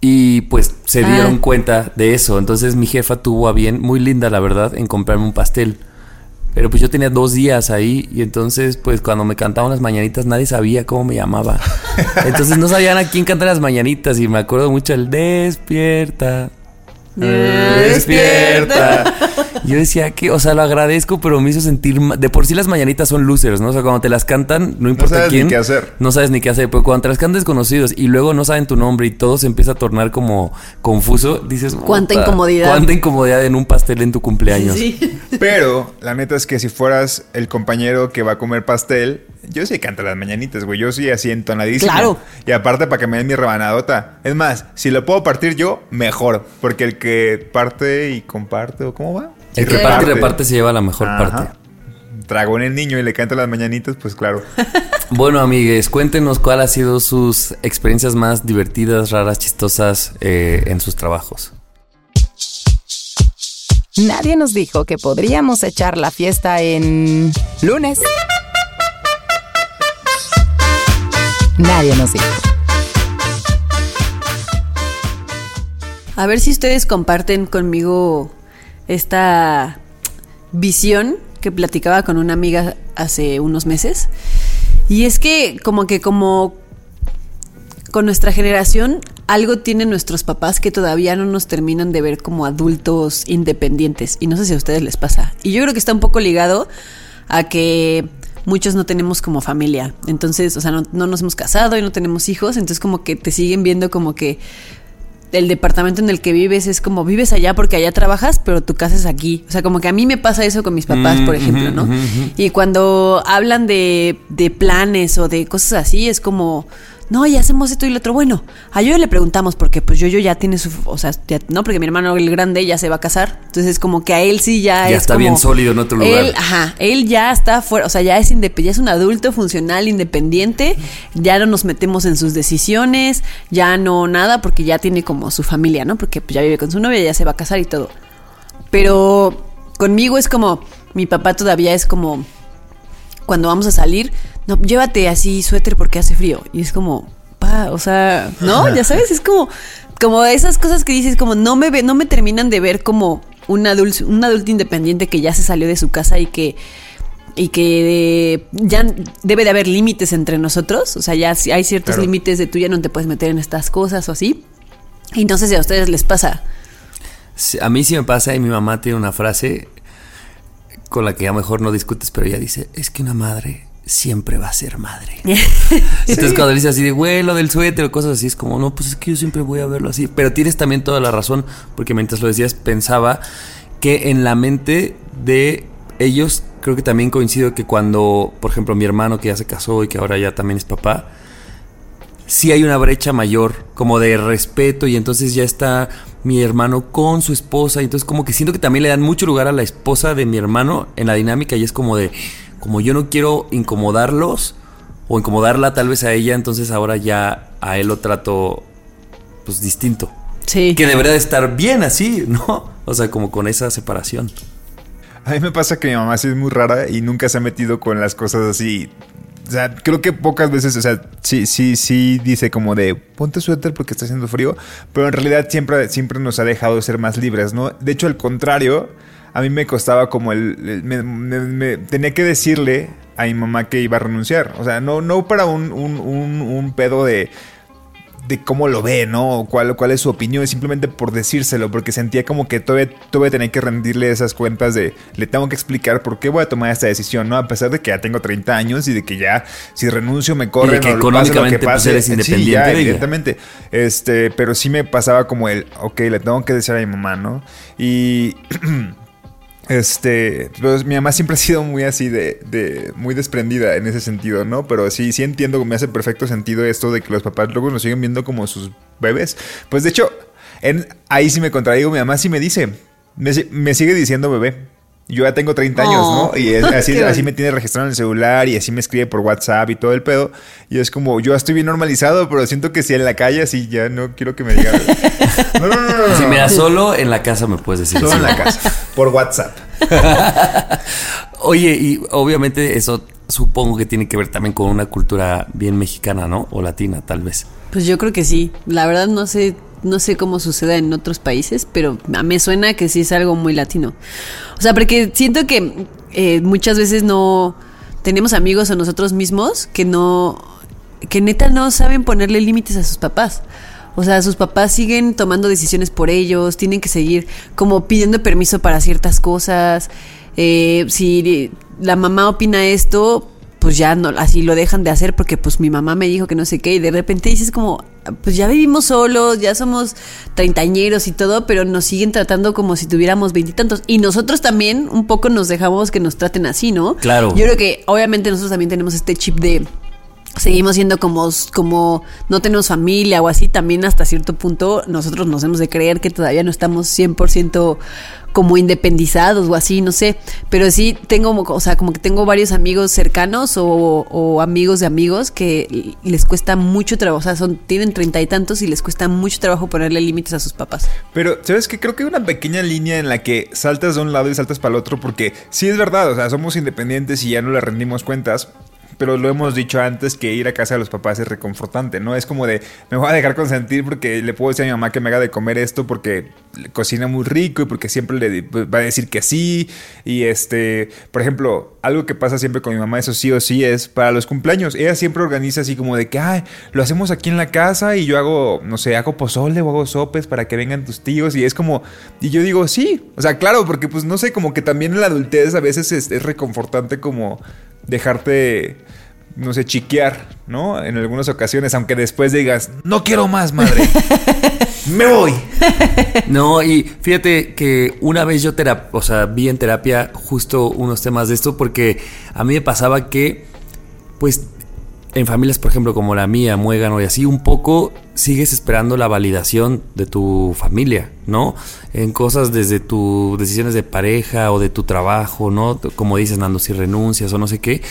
Y pues se Ah. dieron cuenta de eso. Entonces mi jefa tuvo a bien, muy linda la verdad, en comprarme un pastel. Pero pues yo tenía dos días ahí y entonces pues cuando me cantaban las mañanitas nadie sabía cómo me llamaba. (laughs) Entonces no sabían a quién cantar las mañanitas y me acuerdo mucho el despierta. Despierta. Yo decía que, o sea, lo agradezco, pero me hizo sentir. De por sí las mañanitas son losers, ¿no? O sea, cuando te las cantan, no importa sabes ni quién. qué hacer. No sabes ni qué hacer. Pero cuando te las cantan desconocidos y luego no saben tu nombre y todo se empieza a tornar como confuso, dices. Cuánta "Puta, incomodidad". Cuánta incomodidad en un pastel en tu cumpleaños. Sí. Pero la neta es que si fueras el compañero que va a comer pastel, yo sí canto las mañanitas, güey. Yo sí así entonadísimo. Claro. Y aparte para que me den mi rebanadota. Es más, si lo puedo partir yo, mejor. Porque el que parte y comparte, ¿o cómo va? El que parte y reparte se lleva la mejor Ajá. parte. Tragón el niño y le canta las mañanitas, pues claro. (laughs) Bueno, amigues, cuéntenos cuál ha sido sus experiencias más divertidas, raras, chistosas eh, en sus trabajos. Nadie nos dijo que podríamos echar la fiesta en lunes. Nadie nos dijo. A ver si ustedes comparten conmigo esta visión que platicaba con una amiga hace unos meses. Y es que como que como con nuestra generación algo tienen nuestros papás que todavía no nos terminan de ver como adultos independientes. Y no sé si a ustedes les pasa. Y yo creo que está un poco ligado a que muchos no tenemos como familia. Entonces, o sea, no, no nos hemos casado y no tenemos hijos. Entonces como que te siguen viendo como que el departamento en el que vives es como vives allá porque allá trabajas, pero tu casa es aquí. O sea, como que a mí me pasa eso con mis papás, Mm, por ejemplo, ¿no? Y cuando hablan de, de planes o de cosas así, es como, no, ya hacemos esto y lo otro. Bueno, a yo le preguntamos porque pues yo, yo ya tiene su, o sea, ya- no, porque mi hermano el grande ya se va a casar. Entonces como que a él sí ya, Ya es está como- bien sólido en otro lugar. Él, ajá, él ya está fuera, o sea, ya es independiente, ya es un adulto funcional, independiente, ya no nos metemos en sus decisiones, ya no nada, porque ya tiene como su familia, ¿no? Porque pues, ya vive con su novia, ya se va a casar y todo. Pero conmigo es como, mi papá todavía es como, cuando vamos a salir, no, llévate así suéter porque hace frío. Y es como, pa, o sea, ¿no? Ya sabes, es como, como esas cosas que dices, como no me ve, no me terminan de ver como un adulto, un adulto independiente que ya se salió de su casa y que y que ya debe de haber límites entre nosotros, o sea, ya hay ciertos Claro. límites de tú ya no te puedes meter en estas cosas o así. Y no sé si a ustedes les pasa. Sí, A mí sí me pasa y mi mamá tiene una frase con la que ya mejor no discutes, pero ella dice, es que una madre siempre va a ser madre. (laughs) Entonces cuando dice así de, güey, lo del suéter o cosas así, es como, no, pues es que yo siempre voy a verlo así. Pero tienes también toda la razón, porque mientras lo decías pensaba que en la mente de ellos, creo que también coincido que cuando, por ejemplo, mi hermano que ya se casó y que ahora ya también es papá, sí hay una brecha mayor, como de respeto, y entonces ya está mi hermano con su esposa, y entonces como que siento que también le dan mucho lugar a la esposa de mi hermano en la dinámica, y es como de, como yo no quiero incomodarlos, o incomodarla tal vez a ella, entonces ahora ya a él lo trato pues distinto. Sí. Que debería de estar bien así, ¿no? O sea, como con esa separación. A mí me pasa que mi mamá sí es muy rara y nunca se ha metido con las cosas así. O sea, creo que pocas veces, o sea, sí, sí, sí dice como de ponte suéter porque está haciendo frío, pero en realidad siempre, siempre nos ha dejado ser más libres, ¿no? De hecho, al contrario, a mí me costaba como el... el- me, me- me- tenía que decirle a mi mamá que iba a renunciar. O sea, no, no para un, un, un, un pedo de de cómo lo ve, ¿no? O cuál, cuál es su opinión, simplemente por decírselo, porque sentía como que todavía, todavía tenía que rendirle esas cuentas de, le tengo que explicar por qué voy a tomar esta decisión, ¿no? A pesar de que ya tengo 30 años y de que ya, si renuncio me corren que o pase lo económicamente, que pues, pase. eres Sí, independiente ya, de ella. evidentemente. Este, pero sí me pasaba como el, ok, le tengo que decir a mi mamá, ¿no? Y... (clears throat) Este, pues, mi mamá siempre ha sido muy así de, de, muy desprendida en ese sentido, ¿no? Pero sí, sí entiendo me hace perfecto sentido esto de que los papás luego nos siguen viendo como sus bebés. Pues de hecho, en, ahí sí me contradigo, mi mamá sí me dice, me, me sigue diciendo bebé. Yo ya tengo 30 años, Oh. ¿no? Y es- (laughs) así, así me tiene registrado en el celular y así me escribe por WhatsApp y todo el pedo. Y es como, yo estoy bien normalizado, pero siento que si en la calle así ya no quiero que me digan. (laughs) No, no, no, no. no, Si me da solo en la casa me puedes decir. Solo en la casa, por WhatsApp. (laughs) Oye, y obviamente eso supongo que tiene que ver también con una cultura bien mexicana, ¿no? O latina, tal vez. Pues yo creo que sí. La verdad no sé, no sé cómo suceda en otros países, pero a me suena que sí es algo muy latino. O sea, porque siento que eh, muchas veces no tenemos amigos o nosotros mismos que no, que neta no saben ponerle límites a sus papás. O sea, sus papás siguen tomando decisiones por ellos, tienen que seguir como pidiendo permiso para ciertas cosas. Eh, si la mamá opina esto, pues ya no, así lo dejan de hacer porque pues mi mamá me dijo que no sé qué y de repente dices como, pues ya vivimos solos, ya somos treintañeros y todo, pero nos siguen tratando como si tuviéramos veintitantos. Y, nosotros también un poco nos dejamos que nos traten así, ¿no? Claro. Yo creo que obviamente nosotros también tenemos este chip de seguimos siendo como, como no tenemos familia o así, también hasta cierto punto nosotros nos hemos de creer que todavía no estamos 100% como independizados o así, no sé, pero sí tengo, o sea, como que tengo varios amigos cercanos o, amigos de amigos que les cuesta mucho trabajo, o sea, son, tienen treinta y tantos y les cuesta mucho trabajo ponerle límites a sus papás. Pero, ¿sabes qué? Creo que hay una pequeña línea en la que saltas de un lado y saltas para el otro, porque sí es verdad, o sea, somos independientes y ya no le rendimos cuentas. Pero lo hemos dicho antes que ir a casa de los papás es reconfortante, ¿no? Es como de, me voy a dejar consentir porque le puedo decir a mi mamá que me haga de comer esto porque cocina muy rico y porque siempre le va a decir que sí. Y este, por ejemplo, algo que pasa siempre con mi mamá, eso sí o sí, es para los cumpleaños. Ella siempre organiza así como de que, ay, lo hacemos aquí en la casa y yo hago, no sé, hago pozole o hago sopes para que vengan tus tíos. Y es como, y yo digo, sí, o sea, claro, porque pues no sé, como que también en la adultez a veces es, es reconfortante como dejarte, no sé, chiquear, ¿no? En algunas ocasiones, aunque después digas, no quiero más, madre. (laughs) Me voy. No, y fíjate que una vez yo o sea, vi en terapia justo unos temas de esto porque a mí me pasaba que, pues, en familias, por ejemplo, como la mía, Muégano y así, un poco sigues esperando la validación de tu familia, ¿no? En cosas desde tus decisiones de pareja o de tu trabajo, ¿no? Como dices, Nando, si renuncias o no sé qué.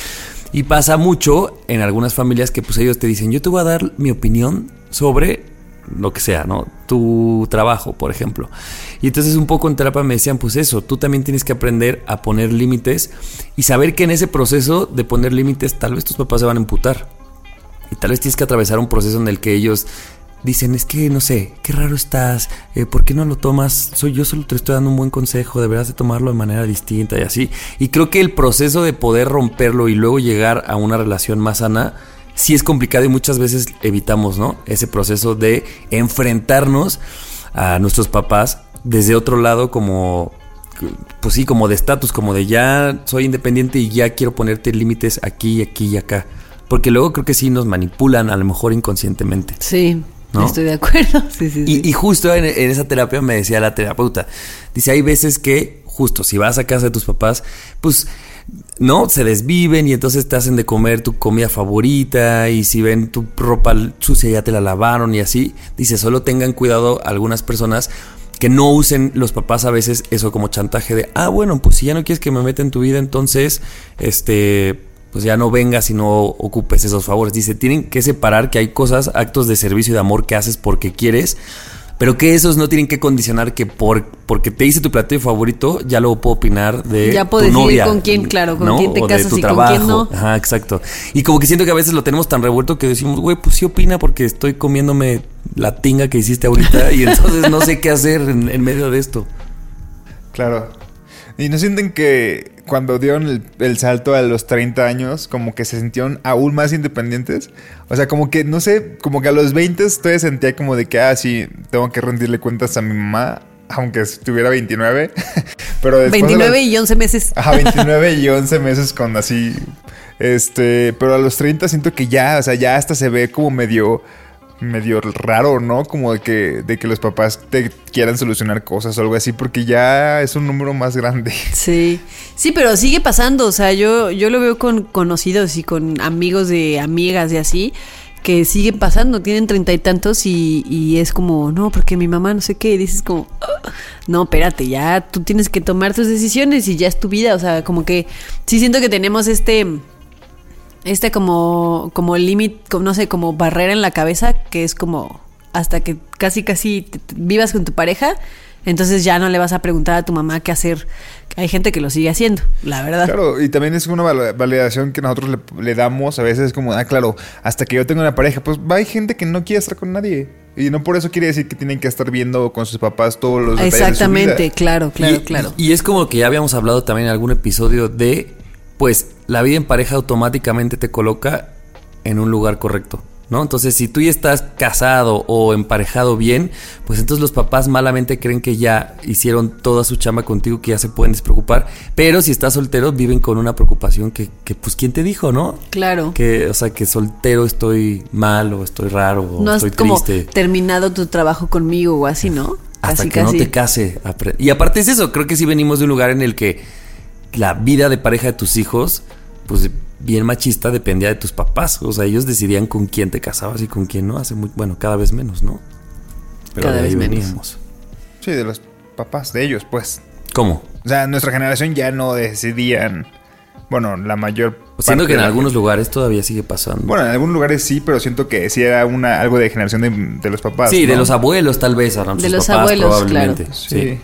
Y pasa mucho en algunas familias que pues ellos te dicen, yo te voy a dar mi opinión sobre lo que sea, ¿no? Tu trabajo, por ejemplo. Y entonces un poco en terapia me decían, pues eso, tú también tienes que aprender a poner límites y saber que en ese proceso de poner límites tal vez tus papás se van a emputar. Y tal vez tienes que atravesar un proceso en el que ellos dicen, es que no sé, qué raro estás, eh, ¿por qué no lo tomas? Soy yo solo te estoy dando un buen consejo, deberás de tomarlo de manera distinta y así. Y creo que el proceso de poder romperlo y luego llegar a una relación más sana, sí es complicado y muchas veces evitamos, ¿no? Ese proceso de enfrentarnos a nuestros papás desde otro lado como pues sí, como de estatus, como de ya soy independiente y ya quiero ponerte límites aquí, aquí y acá. Porque luego creo que sí nos manipulan, a lo mejor inconscientemente. Sí, ¿No? estoy de acuerdo. Sí, (laughs) sí, sí. Y, y justo en, en esa terapia me decía la terapeuta, dice, hay veces que justo si vas a casa de tus papás, pues no, se desviven y entonces te hacen de comer tu comida favorita y si ven tu ropa sucia ya te la lavaron y así. Dice, solo tengan cuidado algunas personas que no usen los papás a veces eso como chantaje de, ah, bueno, pues si ya no quieres que me meta en tu vida, entonces, este, pues ya no vengas y no ocupes esos favores. Dice, tienen que separar que hay cosas, actos de servicio y de amor que haces porque quieres, pero que esos no tienen que condicionar que por porque te hice tu platillo favorito, ya luego puedo opinar de Ya puedo tu decidir novia, con quién, claro, con ¿no? quién te O de casas tu y con quién no. Ajá, exacto. Y como que siento que a veces lo tenemos tan revuelto que decimos, güey, pues sí opina porque estoy comiéndome la tinga que hiciste ahorita y entonces no sé qué hacer en, en medio de esto. Claro. ¿Y no sienten que cuando dieron el, el salto a los 30 años, como que se sintieron aún más independientes? O sea, como que, no sé, como que a los 20 todavía sentía como de que, ah, sí, tengo que rendirle cuentas a mi mamá, aunque tuviera 29. (laughs) Pero después de 29 los- y 11 meses. Ajá, 29 y 11 meses con así. Este, pero a los 30 siento que ya, o sea, ya hasta se ve como medio medio raro, ¿no? Como de que de que los papás te quieran solucionar cosas o algo así porque ya es un número más grande. (laughs) Sí, sí, pero sigue pasando, o sea, yo, yo lo veo con conocidos y con amigos de amigas y así, que sigue pasando, tienen treinta y tantos y, y es como, no, porque mi mamá no sé qué, y dices como, "Ah, no, espérate, ya tú tienes que tomar tus decisiones y ya es tu vida, o sea, como que sí siento que tenemos este, este como, como límite, como, no sé, como barrera en la cabeza, que es como hasta que casi, casi te- te- vivas con tu pareja, entonces ya no le vas a preguntar a tu mamá qué hacer. Hay gente que lo sigue haciendo, la verdad. Claro, y también es una val- validación que nosotros le, le damos a veces como, ah, claro, hasta que yo tenga una pareja, pues hay gente que no quiere estar con nadie. Y no por eso quiere decir que tienen que estar viendo con sus papás todos los detalles de su Exactamente, vida. claro, claro, y, claro. Y es como que ya habíamos hablado también en algún episodio de, pues, la vida en pareja automáticamente te coloca en un lugar correcto, ¿no? Entonces, si tú ya estás casado o emparejado bien, pues entonces los papás malamente creen que ya hicieron toda su chamba contigo, que ya se pueden despreocupar. Pero si estás soltero, viven con una preocupación que, que pues, ¿quién te dijo, no? Claro. Que, o sea, que soltero estoy mal o estoy raro o no has estoy como triste. terminado tu trabajo conmigo o así, ¿no? Hasta que casi. no te case. Y aparte es eso, creo que sí venimos de un lugar en el que la vida de pareja de tus hijos, pues bien machista, dependía de tus papás. O sea, ellos decidían con quién te casabas y con quién no. Hace muy, bueno, cada vez menos, ¿no? Pero Cada de ahí vez menos. veníamos. Sí, de los papás, de ellos, pues. ¿Cómo? O sea, nuestra generación ya no decidían. Bueno, la mayor. Siento parte que en algunos lugares todavía sigue pasando. Bueno, en algunos lugares sí, pero siento que sí era una algo de generación de, de los papás. sí, de los abuelos tal vez, a De los papás abuelos, probablemente. claro. Sí. Sí.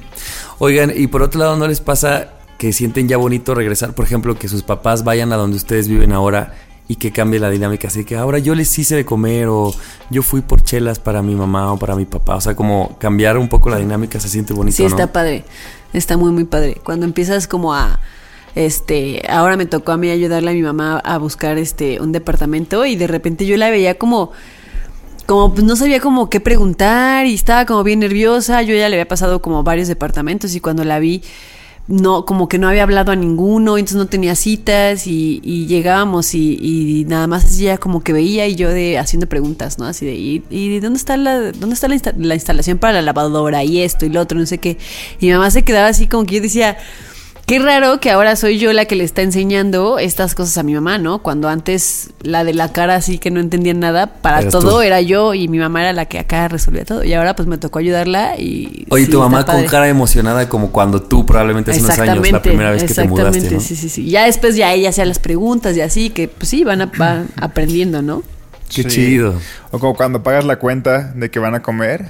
Oigan, y por otro lado, ¿no les pasa que sienten ya bonito regresar, por ejemplo, que sus papás vayan a donde ustedes viven ahora y que cambie la dinámica? Así que ahora yo les hice de comer o yo fui por chelas para mi mamá o para mi papá. O sea, como cambiar un poco la dinámica se siente bonito, Sí, ¿no? está padre. Está muy, muy padre. Cuando empiezas como a. Este, ahora me tocó a mí ayudarle a mi mamá a buscar este un departamento y de repente yo la veía como como pues no sabía como qué preguntar y estaba como bien nerviosa. Yo ya le había pasado como varios departamentos y cuando la vi no como que no había hablado a ninguno, entonces no tenía citas y, y llegábamos y, y nada más así ella como que veía y yo de haciendo preguntas, ¿no? Así de ¿y, y dónde está la dónde está la, insta- la instalación para la lavadora y esto y lo otro, no sé qué. Y mi mamá se quedaba así como que yo decía Qué raro que ahora soy yo la que le está enseñando estas cosas a mi mamá, ¿no? Cuando antes la de la cara así que no entendía nada, para todo tú. era yo y mi mamá era la que acá resolvía todo. Y ahora pues me tocó ayudarla y... Oye, sí, tu mamá con cara emocionada como cuando tú probablemente hace unos años, la primera vez que te mudaste, ¿no? sí, sí, sí. Ya después ya ella hacía las preguntas y así, que pues sí, van, a- van aprendiendo, ¿no? Qué Sí. chido. O como cuando pagas la cuenta de que van a comer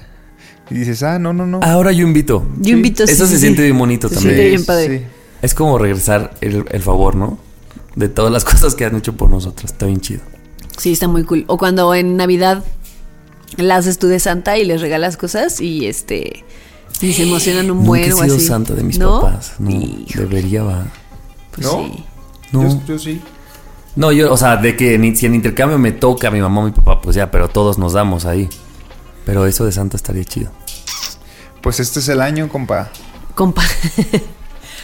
y dices, ah, no, no, no. Ahora yo invito. Yo invito... Eso sí, se sí, siente bien bonito Se también. siente bien padre. Es como regresar el, el favor, ¿no? De todas las (laughs) cosas que han hecho por nosotros. Está bien chido. Sí, está muy cool. O cuando en Navidad la haces tú de Santa y les regalas cosas y este... Y se emocionan un Nunca buen he o sido así. santa de mis ¿No? papás. No, debería, va. pues ¿No? sí. No. Yo, yo sí. No, yo, o sea, de que ni, si en intercambio me toca a mi mamá o mi papá, pues ya, pero todos nos damos ahí. Pero eso de santa estaría chido. Pues este es el año, compa. Compa. (laughs)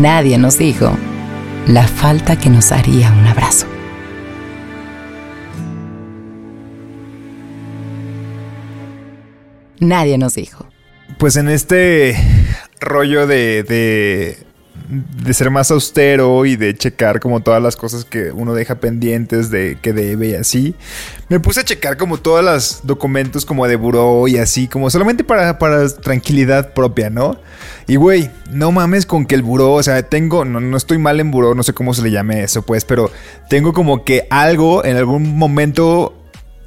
Nadie nos dijo la falta que nos haría un abrazo. Nadie nos dijo. Pues en este rollo de, de ser más austero y de checar como todas las cosas que uno deja pendientes de que debe y así. Me puse a checar como todos los documentos como de buró y así, como solamente para, para tranquilidad propia, ¿no? Y güey, no mames con que el buró, o sea, tengo, no, no estoy mal en buró, no sé cómo se le llame eso, pues, pero tengo como que algo en algún momento,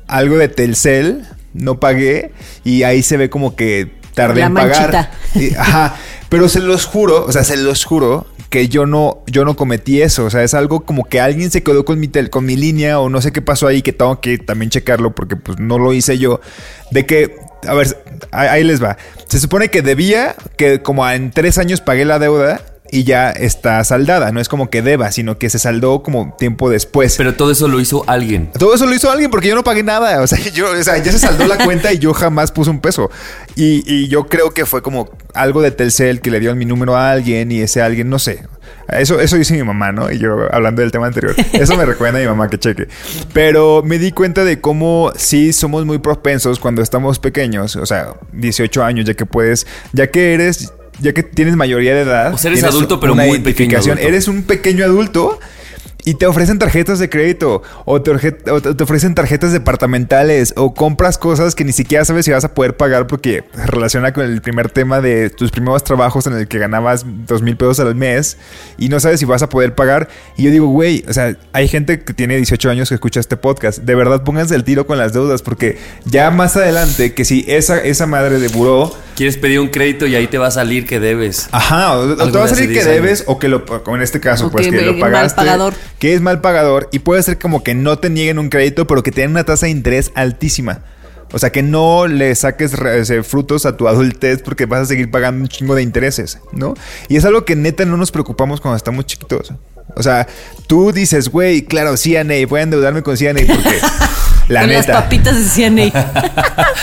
algo de Telcel, no pagué y ahí se ve como que tardé La en pagar. manchita. Y- ajá, pero se los juro, o sea, se los juro que yo no, yo no cometí eso. O sea, es algo como que alguien se quedó con mi, tel- con mi línea o no sé qué pasó ahí que tengo que también checarlo porque pues no lo hice yo. De que, a ver, ahí, les va. Se supone que debía, que como en tres años pagué la deuda y ya está saldada. No es como que deba, sino que se saldó como tiempo después. Pero todo eso lo hizo alguien. Todo eso lo hizo alguien porque yo no pagué nada. O sea, (laughs) yo, o sea, ya se saldó la cuenta y yo jamás puse un peso. Y, y yo creo que fue como algo de Telcel que le dio mi número a alguien y ese alguien, no sé. Eso, eso dice mi mamá, ¿no? Y yo hablando del tema anterior. Eso me recuerda a mi mamá que cheque. Pero me di cuenta de cómo sí somos muy propensos cuando estamos pequeños. O sea, 18 años, ya que puedes, ya que eres, ya que tienes mayoría de edad. O sea, eres adulto, pero una muy pequeño adulto. Eres un pequeño adulto y te ofrecen tarjetas de crédito o te, orje- o te- te ofrecen tarjetas departamentales o compras cosas que ni siquiera sabes si vas a poder pagar porque se relaciona con el primer tema de tus primeros trabajos en el que ganabas dos mil pesos al mes y no sabes si vas a poder pagar. Y yo digo, güey, o sea, hay gente que tiene 18 años que escucha este podcast. De verdad, pónganse el tiro con las deudas porque ya más adelante, que si esa, esa madre de buró Quieres pedir un crédito y ahí te va a salir que debes. Ajá, o, te va a salir que 10 años. debes o que lo, como en este caso, O pues que que, lo mal pagaste. pagador. Que es mal pagador y puede ser como que no te nieguen un crédito, pero que te den una tasa de interés altísima. O sea, que no le saques frutos a tu adultez porque vas a seguir pagando un chingo de intereses, ¿no? Y es algo que neta no nos preocupamos cuando estamos chiquitos. O sea, tú dices, güey, claro, CNA, voy a endeudarme con CNA porque (laughs) la Con las neta. papitas de CNA. (laughs)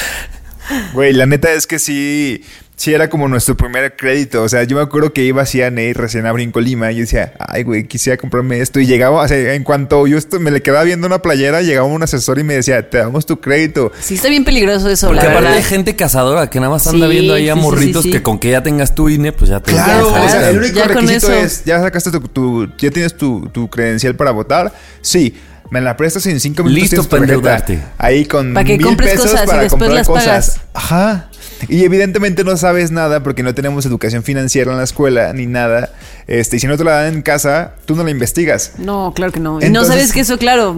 Güey, la neta es que sí, sí era como nuestro primer crédito. O sea, yo me acuerdo que iba así a Ney recién abrí en Colima y yo decía, ay, güey, quisiera comprarme esto. Y llegaba, o sea, en cuanto yo esto, me le quedaba viendo una playera, llegaba un asesor y me decía, te damos tu crédito. Sí, está bien peligroso eso, Porque la aparte verdad. hay gente cazadora que nada más anda Sí, viendo ahí a sí, morritos sí, sí. que con que ya tengas tu INE, pues ya te Claro, ya o sea, el único Ya requisito es, ya sacaste tu, tu- ya tienes tu, tu credencial para votar. Sí. Me la prestas en cinco minutos. Listo para endeudarte. Ahí con Para que mil compres pesos cosas y para después comprar las cosas. pagas. Ajá. (laughs) Y evidentemente no sabes nada porque no tenemos educación financiera en la escuela ni nada. Este, y si no te la dan en casa, tú no la investigas. No, claro que no. y no sabes que eso, claro,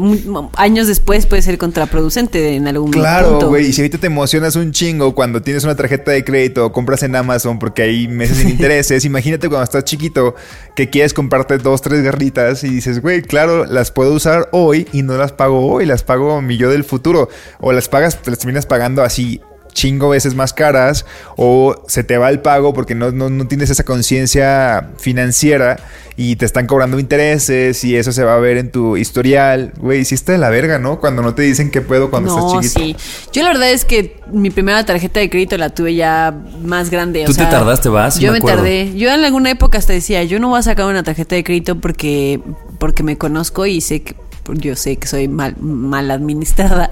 años después puede ser contraproducente en algún Claro, punto. güey. Y si ahorita te emocionas un chingo cuando tienes una tarjeta de crédito o compras en Amazon porque hay meses sin (laughs) intereses, imagínate cuando estás chiquito que quieres comprarte dos, tres garritas y dices, güey, claro, las puedo usar hoy y no las pago hoy, las pago mi yo del futuro. O las pagas, te las terminas pagando así chingo veces más caras o se te va el pago porque no, no, no tienes esa conciencia financiera y te están cobrando intereses y eso se va a ver en tu historial. Güey, está de la verga, ¿no? Cuando no te dicen qué pedo cuando no, estás chiquito. sí. Yo la verdad es que mi primera tarjeta de crédito la tuve ya más grande. o Tú te sea, tardaste, ¿vas? Yo me me, acuerdo. tardé. Yo en alguna época hasta decía, yo no voy a sacar una tarjeta de crédito porque, porque me conozco y sé que yo sé que soy mal, mal administrada.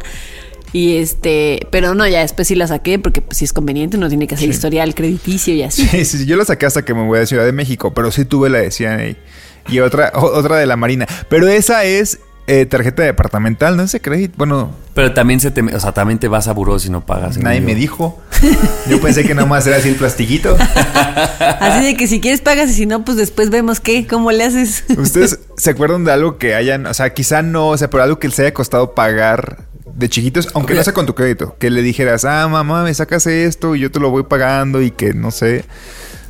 Y este, pero no, ya después sí la saqué porque pues, si es conveniente, uno tiene que hacer historial crediticio y así. (laughs) Sí, sí, sí, yo la saqué hasta que me voy a Ciudad de México, pero sí tuve la de CNA y otra, otra de la Marina. Pero esa es eh, tarjeta departamental, no es de crédito. Bueno, Pero también se te, o sea, también te vas a buró si no pagas. nadie me dijo. (laughs) Yo pensé que nada más era así el plastiquito. (laughs) Así de que si quieres pagas y si no, pues después vemos qué, cómo le haces. ¿Ustedes se acuerdan de algo que hayan, o sea, quizá no, o sea, pero algo que les haya costado pagar de chiquitos, aunque no sea con tu crédito? Que le dijeras, ah, mamá, me sacas esto y yo te lo voy pagando y que no sé.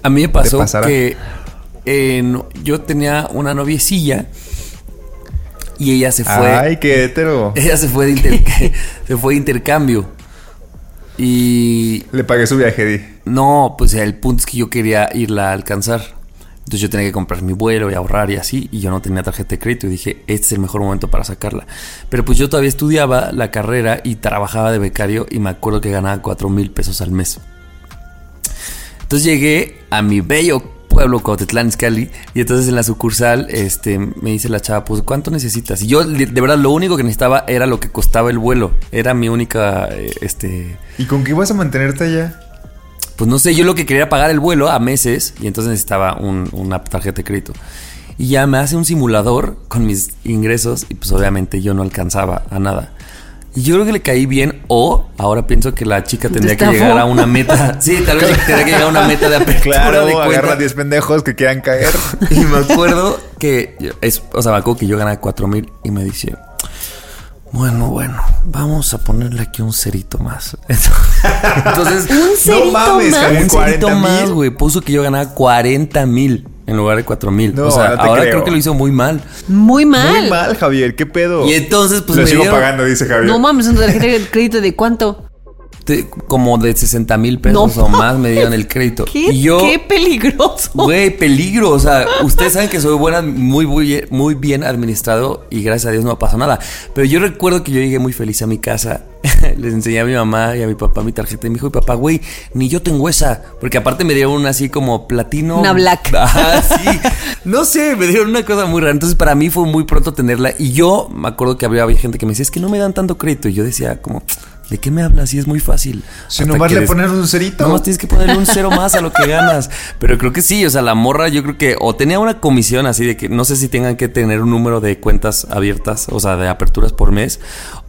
A mí me pasó que eh, no- yo tenía una noviecilla y ella se fue. Ay, qué hetero. (laughs) Ella se fue de, (laughs) se fue de intercambio. Y Le pagué su viaje, di. no, pues el punto es que yo quería irla a alcanzar. Entonces yo tenía que comprar mi vuelo y ahorrar y así. Y yo no tenía tarjeta de crédito. Y dije, este es el mejor momento para sacarla. Pero pues yo todavía estudiaba la carrera y trabajaba de becario. Y me acuerdo que ganaba 4 mil pesos al mes. Entonces llegué a mi bello pueblo, Cuautitlán Izcalli, y entonces en la sucursal este, me dice la chava, pues, ¿cuánto necesitas? Y yo, de verdad, lo único que necesitaba era lo que costaba el vuelo. Era mi única, eh, este... ¿Y con qué ibas a mantenerte allá? Pues no sé, yo lo que quería era pagar el vuelo a meses y entonces necesitaba un- una tarjeta de crédito. Y ya me hace un simulador con mis ingresos y pues obviamente yo no alcanzaba a nada. Y yo creo que le caí bien o ahora pienso que la chica tendría que llegar a una meta. (laughs) Sí, tal vez tendría que llegar a una meta de apertura Claro, de cuenta. agarra 10 pendejos que quieran caer. (laughs) Y me acuerdo que, es, o sea, me acuerdo que yo ganaba 4 mil y me dice, bueno, bueno, vamos a ponerle aquí un cerito más. (laughs) Entonces, Un cerito mames, más. Javier. un cerito 40,000. más, güey. Puso que yo ganaba 40 mil en lugar de 4 mil. No, o sea, no te ahora creo. creo que lo hizo muy mal. Muy mal. Muy mal, Javier. ¿Qué pedo? Y entonces, pues Lo me sigo dieron pagando, dice Javier. No mames, una tarjeta de crédito de cuánto. Te- como de 60 mil pesos No. o más me dieron el crédito. ¿Qué, y yo, qué peligroso. Güey, peligro. O sea, ustedes saben que soy buena, muy, muy, muy bien administrado y gracias a Dios no pasó nada. Pero yo recuerdo que yo llegué muy feliz a mi casa. (laughs) Les enseñé a mi mamá y a mi papá mi tarjeta y me dijo, y papá, güey, ni yo tengo esa. Porque aparte me dieron una así como platino. Una black. (laughs) Ah, sí. No sé, me dieron una cosa muy rara. Entonces para mí fue muy pronto tenerla. Y yo me acuerdo que había, había gente que me decía, es que no me dan tanto crédito. Y yo decía, como, ¿de qué me hablas? Y es muy fácil. Si Hasta nomás le des- pones un cerito. Nomás tienes que ponerle un cero más a lo que ganas. (laughs) Pero creo que sí, o sea, la morra yo creo que o tenía una comisión así de que no sé si tengan que tener un número de cuentas abiertas, o sea, de aperturas por mes,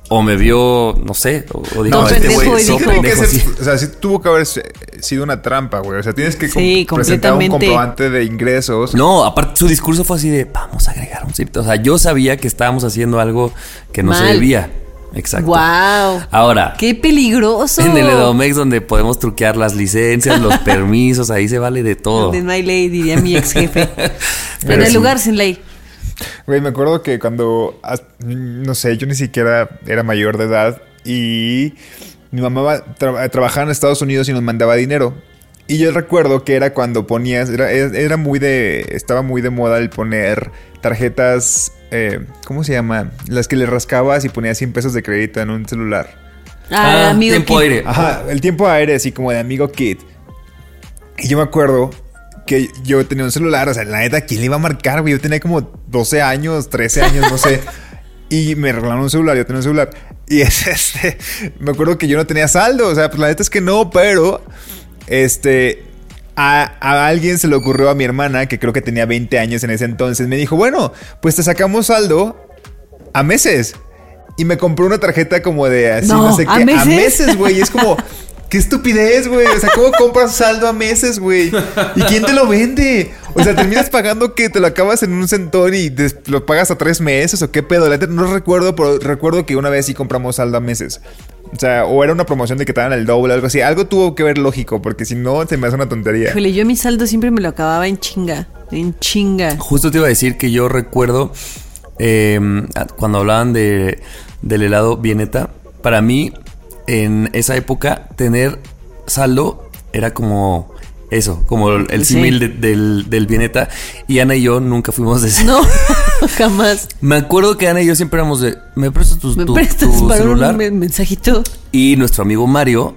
o me vio, no sé, o, o dijo, No, este pendejo, güey, sí. o sea, sí tuvo que haber sido una trampa, güey. O sea, tienes que com- Sí, presentar un comprobante de ingresos. No, aparte su discurso fue así de, vamos a agregar un cirto. O sea, yo sabía que estábamos haciendo algo que no se debía. Exacto. Wow. Ahora, Qué peligroso. en el Edomex donde podemos truquear las licencias, los (laughs) permisos, ahí se vale de todo. De no hay ley, diría mi ex jefe. (laughs) Pero en el sí. lugar sin ley. Güey, me acuerdo que cuando, no sé, yo ni siquiera era mayor de edad y mi mamá tra- trabajaba en Estados Unidos y nos mandaba dinero. Y yo recuerdo que era cuando ponías, era, era muy de, estaba muy de moda el poner tarjetas, eh, ¿cómo se llama? Las que le rascabas y ponías 100 pesos de crédito en un celular. Ah, amigo. tiempo Kid. aire. Ajá, el tiempo aéreo, así como de amigo Kid. Y yo me acuerdo que yo tenía un celular, o sea, la neta, ¿quién le iba a marcar, güey? Yo tenía como 12 años, 13 años, no sé. (laughs) Y me regalaron un celular, yo tenía un celular. Y es este, me acuerdo que yo no tenía saldo, o sea, pues la neta es que no, pero, este, a, a alguien se le ocurrió a mi hermana, que creo que tenía 20 años en ese entonces, me dijo, bueno, pues te sacamos saldo a meses. Y me compró una tarjeta como de así, no, No, sé ¿a qué. A meses, güey. Es como, (laughs) qué estupidez, güey. O sea, ¿cómo (laughs) compras saldo a meses, güey? ¿Y quién te lo vende? O sea, terminas pagando que te lo acabas en un centón y des- lo pagas a tres meses o qué pedo. No recuerdo, pero recuerdo que una vez sí compramos saldo a meses. O sea, o era una promoción de que te daban el doble o algo así. Algo tuvo que ver lógico, porque si no, se me hace una tontería. Híjole, yo mi saldo siempre me lo acababa en chinga. En chinga. Justo te iba a decir que yo recuerdo eh, cuando hablaban de, del helado Vieneta, para mí en esa época tener saldo era como eso, como el el Sí. símil de- del, del Vieneta. Y Ana y yo nunca fuimos de ese. No, (laughs) jamás. Me acuerdo que Ana y yo siempre éramos de, ¿me prestas tu, ¿Me tu- prestas tu para celular? un men- mensajito? Y nuestro amigo Mario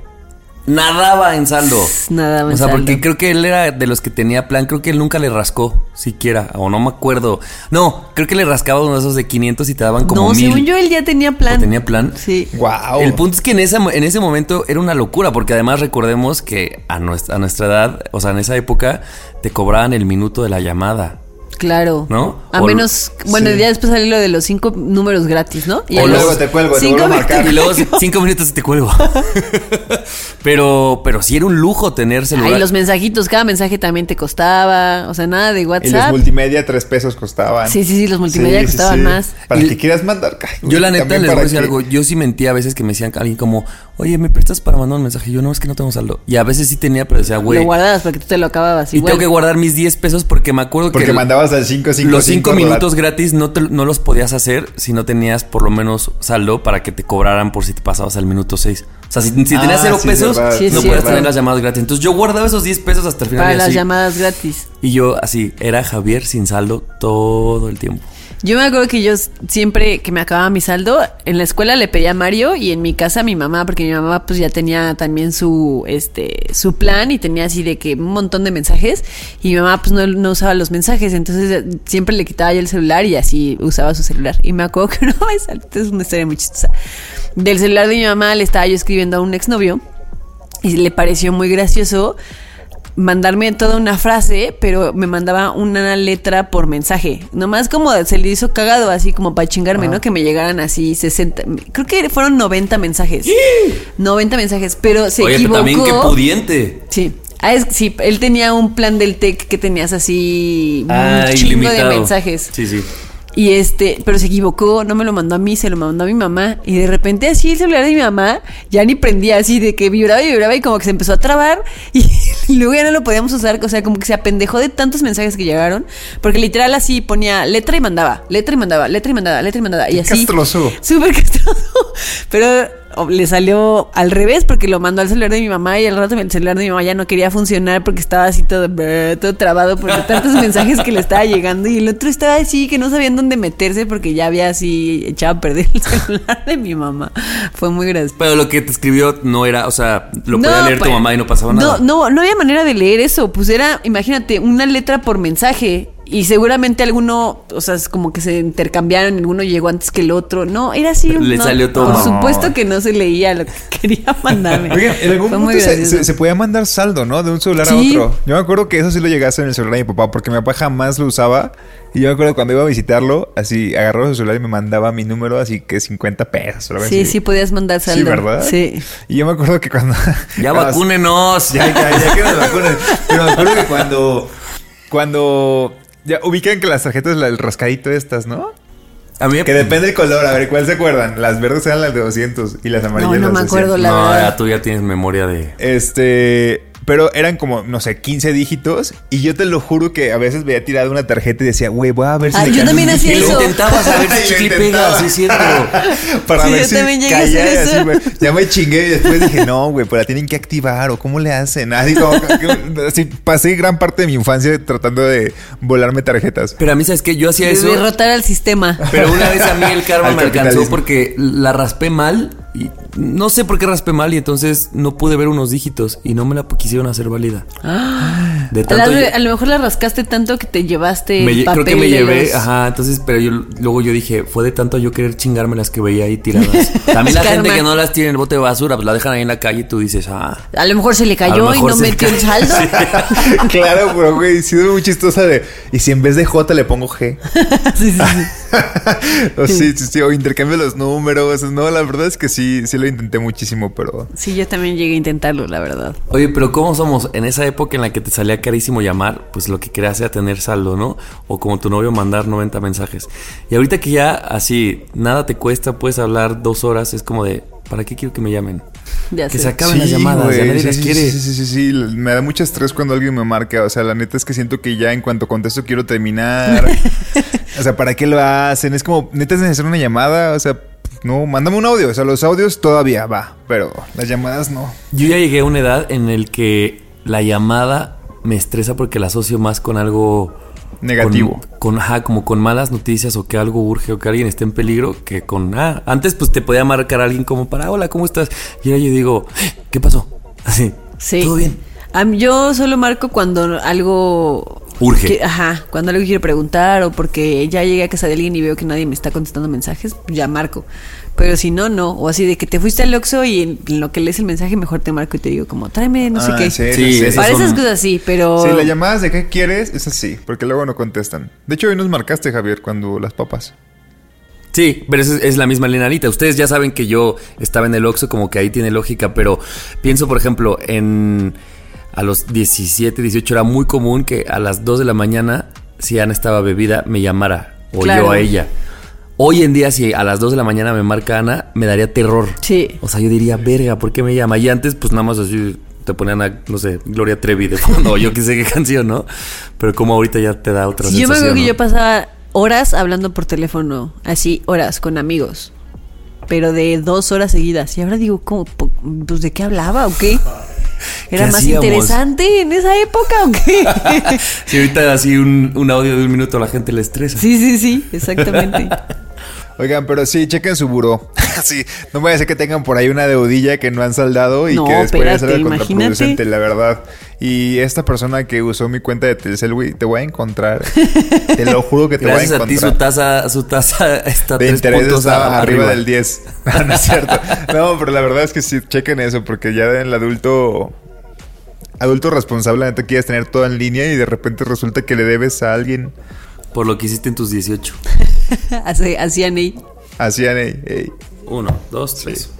nadaba en saldo. Nadaba en O sea, porque saldo. creo que él era de los que tenía plan. Creo que él nunca le rascó siquiera. O no me acuerdo. No, creo que le rascaba uno de esos de 500 y te daban como no, mil. según yo él ya tenía plan. ¿O tenía plan? Sí. Wow. El punto es que en, esa, en ese momento era una locura, porque además recordemos que a nuestra, a nuestra edad, o sea, en esa época, te cobraban el minuto de la llamada. Claro. ¿No? A O- menos, bueno, sí. ya después salió lo de los cinco números gratis, ¿no? O a luego los te cuelgo, te cinco a marcar. Y luego (laughs) cinco minutos y te cuelgo. (laughs) pero, pero sí era un lujo tener celular. Ay, los mensajitos, cada mensaje también te costaba, o sea, nada de Y los WhatsApp. multimedia, tres pesos costaban. Sí, sí, sí, los multimedia costaban más. Para Y- que quieras mandar. ay, Yo la neta les voy a decir que- algo. Yo sí mentía a veces que me decían alguien como, oye, ¿me prestas para mandar un mensaje? Yo no, es que no tengo saldo. Y a veces sí tenía, pero decía, güey. Lo guardabas porque tú te lo acababas. Y igual. tengo que guardar mis 10 pesos porque me acuerdo Porque que al 555. los 5 ¿verdad? minutos gratis no, te- no los podías hacer si no tenías por lo menos saldo para que te cobraran por si te pasabas al minuto 6. O sea, si, si tenías Ah, 0 sí, es pesos, verdad, Sí, no cierto. podías tener las llamadas gratis. Entonces yo guardaba esos 10 pesos hasta el final. Para y las así. llamadas gratis. Y yo así, era Javier sin saldo todo el tiempo. Yo me acuerdo que yo siempre que me acababa mi saldo, en la escuela le pedía a Mario y en mi casa a mi mamá, porque mi mamá pues ya tenía también su este su plan y tenía así de que un montón de mensajes y mi mamá pues no, no usaba los mensajes, entonces eh, siempre le quitaba yo el celular y así usaba su celular. Y me acuerdo que (laughs) una vez, es una historia muy chistosa, del celular de mi mamá le estaba yo escribiendo a un exnovio y le pareció muy gracioso mandarme toda una frase, pero me mandaba una letra por mensaje. Nomás como se le hizo cagado, así como para chingarme, ¿no? Que me llegaran así 60, creo que fueron 90 mensajes. 90 mensajes, pero se Oye, equivocó. pero también qué pudiente. Sí. Ah, es, sí, él tenía un plan del TEC que tenías así Ah, un chingo ilimitado. de mensajes. Sí, sí. Y este, pero se equivocó, no me lo mandó a mí, se lo mandó a mi mamá. Y de repente así el celular de mi mamá ya ni prendía así de que vibraba y vibraba y como que se empezó a trabar y, (laughs) luego ya no lo podíamos usar. O sea, como que se apendejó de tantos mensajes que llegaron. Porque literal así ponía letra y mandaba, letra y mandaba, letra y mandaba, letra y mandaba. Y así. castroso. (laughs) Súper castroso. Pero le salió al revés porque lo mandó al celular de mi mamá y al rato el celular de mi mamá ya no quería funcionar porque estaba así todo, brr, todo trabado por (laughs) tantos mensajes que le estaba llegando y el otro estaba así que no sabían dónde meterse porque ya había así echado a perder el (laughs) celular de mi mamá. Fue muy gracioso. Pero lo que te escribió no era, o sea, lo podía leer tu pues, mamá y no pasaba nada. No, no, no había manera de leer eso. Pues era, imagínate, una letra por mensaje. Y seguramente alguno, o sea, es como que se intercambiaron, alguno llegó antes que el otro. No, era así. Le no, salió todo Por supuesto que no se leía lo que (laughs) quería mandarme. Oigan, en algún Fue se, gracioso. se- se podía mandar saldo, ¿no? De un celular Sí. a otro. Yo me acuerdo que eso sí lo llegaste en el celular de mi papá, porque mi papá jamás lo usaba. Y yo me acuerdo cuando iba a visitarlo, así agarró su celular y me mandaba mi número, así que 50 pesos. Sí, así. sí podías mandar saldo. Sí, ¿verdad? Sí. Y yo me acuerdo que cuando. (laughs) Ya (laughs) cuando- vacúnenos. Ya, ya, ya que nos vacunen. Pero me acuerdo que cuando. Cuando. Ya ubican que las tarjetas, el rascadito estas, ¿no? A mí Que depende del color. A ver, ¿cuál se acuerdan? Las verdes eran las de 200 y las amarillas No, no las me de acuerdo 100. la no, ya tú ya tienes memoria de. Este. Pero eran como, no sé, 15 dígitos. Y yo te lo juro que a veces veía tirada una tarjeta y decía, güey, voy a ver si Ah, yo también hacía Y kilo". lo eso. intentabas a ver Y (laughs) si chicle intentaba. pega, sí cierto. (laughs) Para Sí, ver yo si también llegué a hacer caía eso. así, güey. Ya me chingué y después dije, no, güey, pues la tienen que activar o cómo le hacen. Así como que- así pasé gran parte de mi infancia tratando de volarme tarjetas. Pero a mí, ¿sabes qué? Yo hacía De eso. derrotar al sistema. Pero una vez a mí el (laughs) karma me alcanzó porque la raspé mal y no sé por qué raspé mal y entonces no pude ver unos dígitos y no me la quisieron hacer válida. De A, tanto la- a lo mejor la rascaste tanto que te llevaste me el creo que me de llevé, los- ajá, entonces, pero yo luego yo dije, fue de tanto yo querer chingarme las que veía ahí tiradas. (laughs) También la gente que no las tiene en el bote de basura, pues la dejan ahí en la calle y tú dices, ah. A lo mejor se le cayó y no metió el saldo. (laughs) (laughs) claro, pero güey, sí es muy chistosa de. Y si en vez de J le pongo G. Sí, sí, sí. o sí, sí, sí, o intercambio los números. No, la verdad es que sí, sí lo intenté muchísimo, pero. Sí, yo también llegué a intentarlo, la verdad. Oye, pero ¿cómo somos? En esa época en la que te salía carísimo llamar, pues lo que querías era tener saldo, ¿no? O como tu novio mandar 90 mensajes. Y ahorita que ya así nada te cuesta, puedes hablar dos horas, es como de, ¿para qué quiero que me llamen? Ya Que sé. se acaben las llamadas, güey, ya nadie sí, las sí, quiere. Sí, sí, sí, sí, Me da mucho estrés cuando alguien me marca. O sea, la neta es que siento que ya en cuanto contesto quiero terminar. (laughs) o sea, ¿para qué lo hacen? Es como, neta es necesaria una llamada. O sea, no, mándame un audio. O sea, los audios todavía va, pero las llamadas no. Yo ya llegué a una edad en el que la llamada me estresa porque la asocio más con algo Negativo. Con, con, ajá, como con malas noticias o que algo urge o que alguien esté en peligro que con ah, antes pues te podía marcar alguien como para hola, ¿cómo estás? Y ahora yo digo, ¿qué pasó? Así. Sí. Todo bien. A yo solo marco cuando algo... Urge. que- ajá, cuando algo quiero preguntar o porque ya llegué a casa de alguien y veo que nadie me está contestando mensajes, ya marco. Pero si no, no. O así de que te fuiste al Oxxo y en, en lo que lees el mensaje mejor te marco y te digo como, tráeme no sé Ah, qué. sí, Sí, sí, esas esas cosas sí, pero... Sí, las llamadas de qué quieres, es así, porque luego no contestan. De hecho, hoy nos marcaste, Javier, cuando las papas. Sí, pero es, es la misma linarita. Ustedes ya saben que yo estaba en el Oxxo, como que ahí tiene lógica, pero pienso, por ejemplo, en a los 17, 18 era muy común que a las 2 de la mañana, si Ana estaba bebida, me llamara o Claro. yo a ella. Hoy en día, si a las 2 de la mañana me marca Ana, me daría terror. Sí. O sea, yo diría, verga, ¿por qué me llama? Y antes, pues nada más así te ponían a, no sé, Gloria Trevi de fondo, o yo qué sé qué (laughs) canción, ¿no? Pero como ahorita ya te da otra Sí, yo me acuerdo que yo pasaba horas hablando por teléfono, así, horas, con amigos. Pero de dos horas seguidas. Y ahora digo, ¿cómo? Pues de qué hablaba o qué? ¿Era ¿Qué más hacíamos? interesante en esa época o qué? (laughs) Si ahorita así un, un audio de un minuto a la gente le estresa. sí, sí, sí, exactamente. (laughs) Oigan, pero sí, chequen su buró. (laughs) sí, no voy a decir que tengan por ahí una deudilla que no han saldado y No, que después salga imagínate. contraproducente, la verdad. Y esta persona que usó mi cuenta de Telcel, güey, te voy a encontrar. te lo juro que te Gracias voy a a ti encontrar. su tasa, su tasa está de tres interés puntos estaba a- arriba, del 10. No, no es cierto. No, pero la verdad es que sí, chequen eso, porque ya en el adulto. Adulto responsable, neta quieres tener todo en línea y de repente resulta que le debes a alguien. Por lo que hiciste en tus 18. (laughs) Así, así Aney. Así. Uno, dos, tres.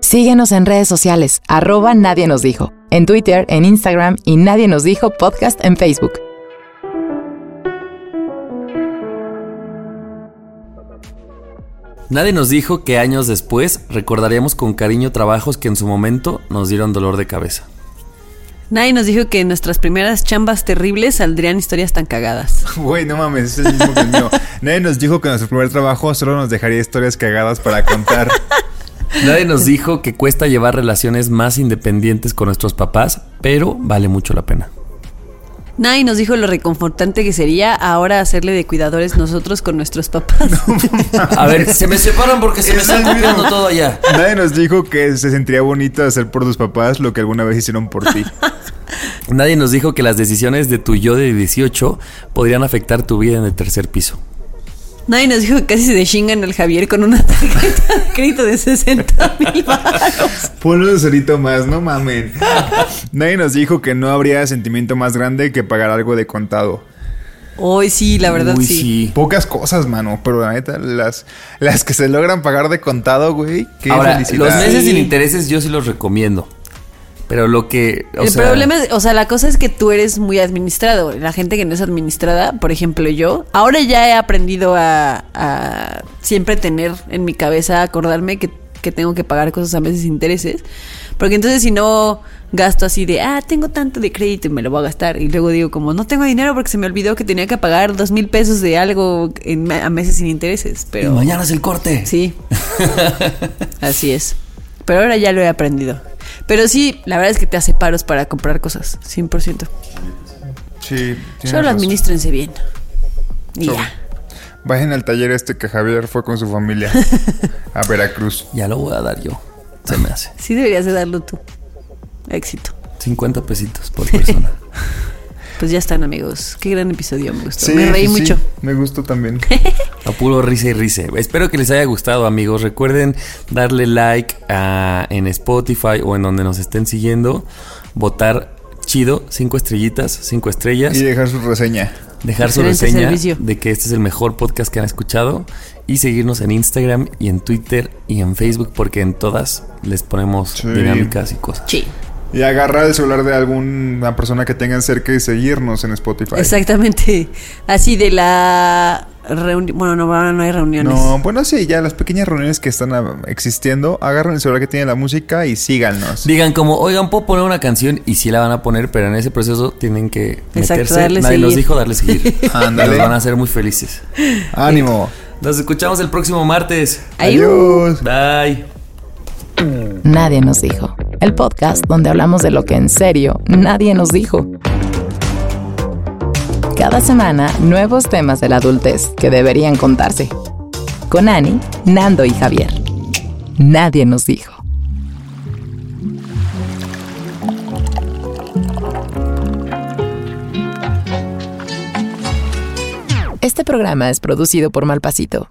Síguenos en redes sociales, arroba Nadie nos dijo, en Twitter, en Instagram y Nadie nos dijo podcast en Facebook. Nadie nos dijo que años después recordaríamos con cariño trabajos que en su momento nos dieron dolor de cabeza. Nadie nos dijo que en nuestras primeras chambas terribles saldrían historias tan cagadas. (laughs) Güey, no mames, es el mismo que el mío. Nadie nos dijo que nuestro primer trabajo solo nos dejaría historias cagadas para contar. Nadie nos dijo que cuesta llevar relaciones más independientes con nuestros papás, pero vale mucho la pena. Nadie nos dijo lo reconfortante que sería ahora hacerle de cuidadores nosotros con nuestros papás. (laughs) A ver, se me separan porque se me Es está copiando todo allá. Nadie nos dijo que se sentiría bonito hacer por tus papás lo que alguna vez hicieron por ti. (laughs) Nadie nos dijo que las decisiones de tu yo de 18 podrían afectar tu vida en el tercer piso. Nadie nos dijo que casi se deschingan al Javier con una tarjeta de crédito de 60 mil baros. Ponle un cerito más, no mamen. Nadie nos dijo que no habría sentimiento más grande que pagar algo de contado. Hoy sí, la verdad Uy, sí. Pocas cosas, mano, pero la neta, las, las que se logran pagar de contado, güey, qué Ahora, felicidad. los meses Sí. sin intereses yo sí los recomiendo. Pero lo que. O el sea, problema es, o sea, la cosa es que tú eres muy administrado. La gente que no es administrada, por ejemplo yo, ahora ya he aprendido a, a siempre tener en mi cabeza, acordarme que, que tengo que pagar cosas a meses intereses. Porque entonces si no gasto así de, ah, tengo tanto de crédito y me lo voy a gastar. Y luego digo como, no tengo dinero porque se me olvidó que tenía que pagar dos mil pesos de algo en, a meses sin intereses. y Pero mañana es el corte. Sí. (laughs) Así es. Pero ahora ya lo he aprendido. Pero sí, la verdad es que te hace paros para comprar cosas, 100%. Sí, Solo razón. administrense bien. Y Solo. ya. Vayan al taller este que Javier fue con su familia (laughs) a Veracruz. Ya lo voy a dar yo. Se me hace. Sí deberías de darlo tú. Éxito. 50 pesitos por persona. (laughs) Pues ya están, amigos. Qué gran episodio, me gustó. Sí, me reí sí, mucho. me gustó también. (laughs) A puro risa y risa. Espero que les haya gustado, amigos. Recuerden darle like a- en Spotify o en donde nos estén siguiendo. Votar chido, cinco estrellitas, cinco estrellas. Y dejar su reseña. dejar su Excelente reseña servicio. de que este es el mejor podcast que han escuchado. Y seguirnos en Instagram y en Twitter y en Facebook porque en todas les ponemos Sí. dinámicas y cosas. Sí. Y agarrar el celular de alguna persona que tengan cerca y seguirnos en Spotify. Exactamente. Así de la reunión. Bueno, no, ahora no hay reuniones. No, bueno, sí, ya las pequeñas reuniones que están ah, existiendo, agarren el celular que tiene la música y síganos. Digan como, oigan, puedo poner una canción y sí la van a poner, pero en ese proceso tienen que Exacto, meterse. darle Nadie nos seguir. dijo darle seguir. (laughs) Ándale. Nos van a hacer muy felices. Ánimo. Nos escuchamos el próximo martes. Adiós. Bye. Nadie nos dijo. El podcast donde hablamos de lo que en serio nadie nos dijo. Cada semana, nuevos temas de la adultez que deberían contarse. Con Ani, Nando y Javier. Nadie nos dijo. Este programa es producido por Malpasito.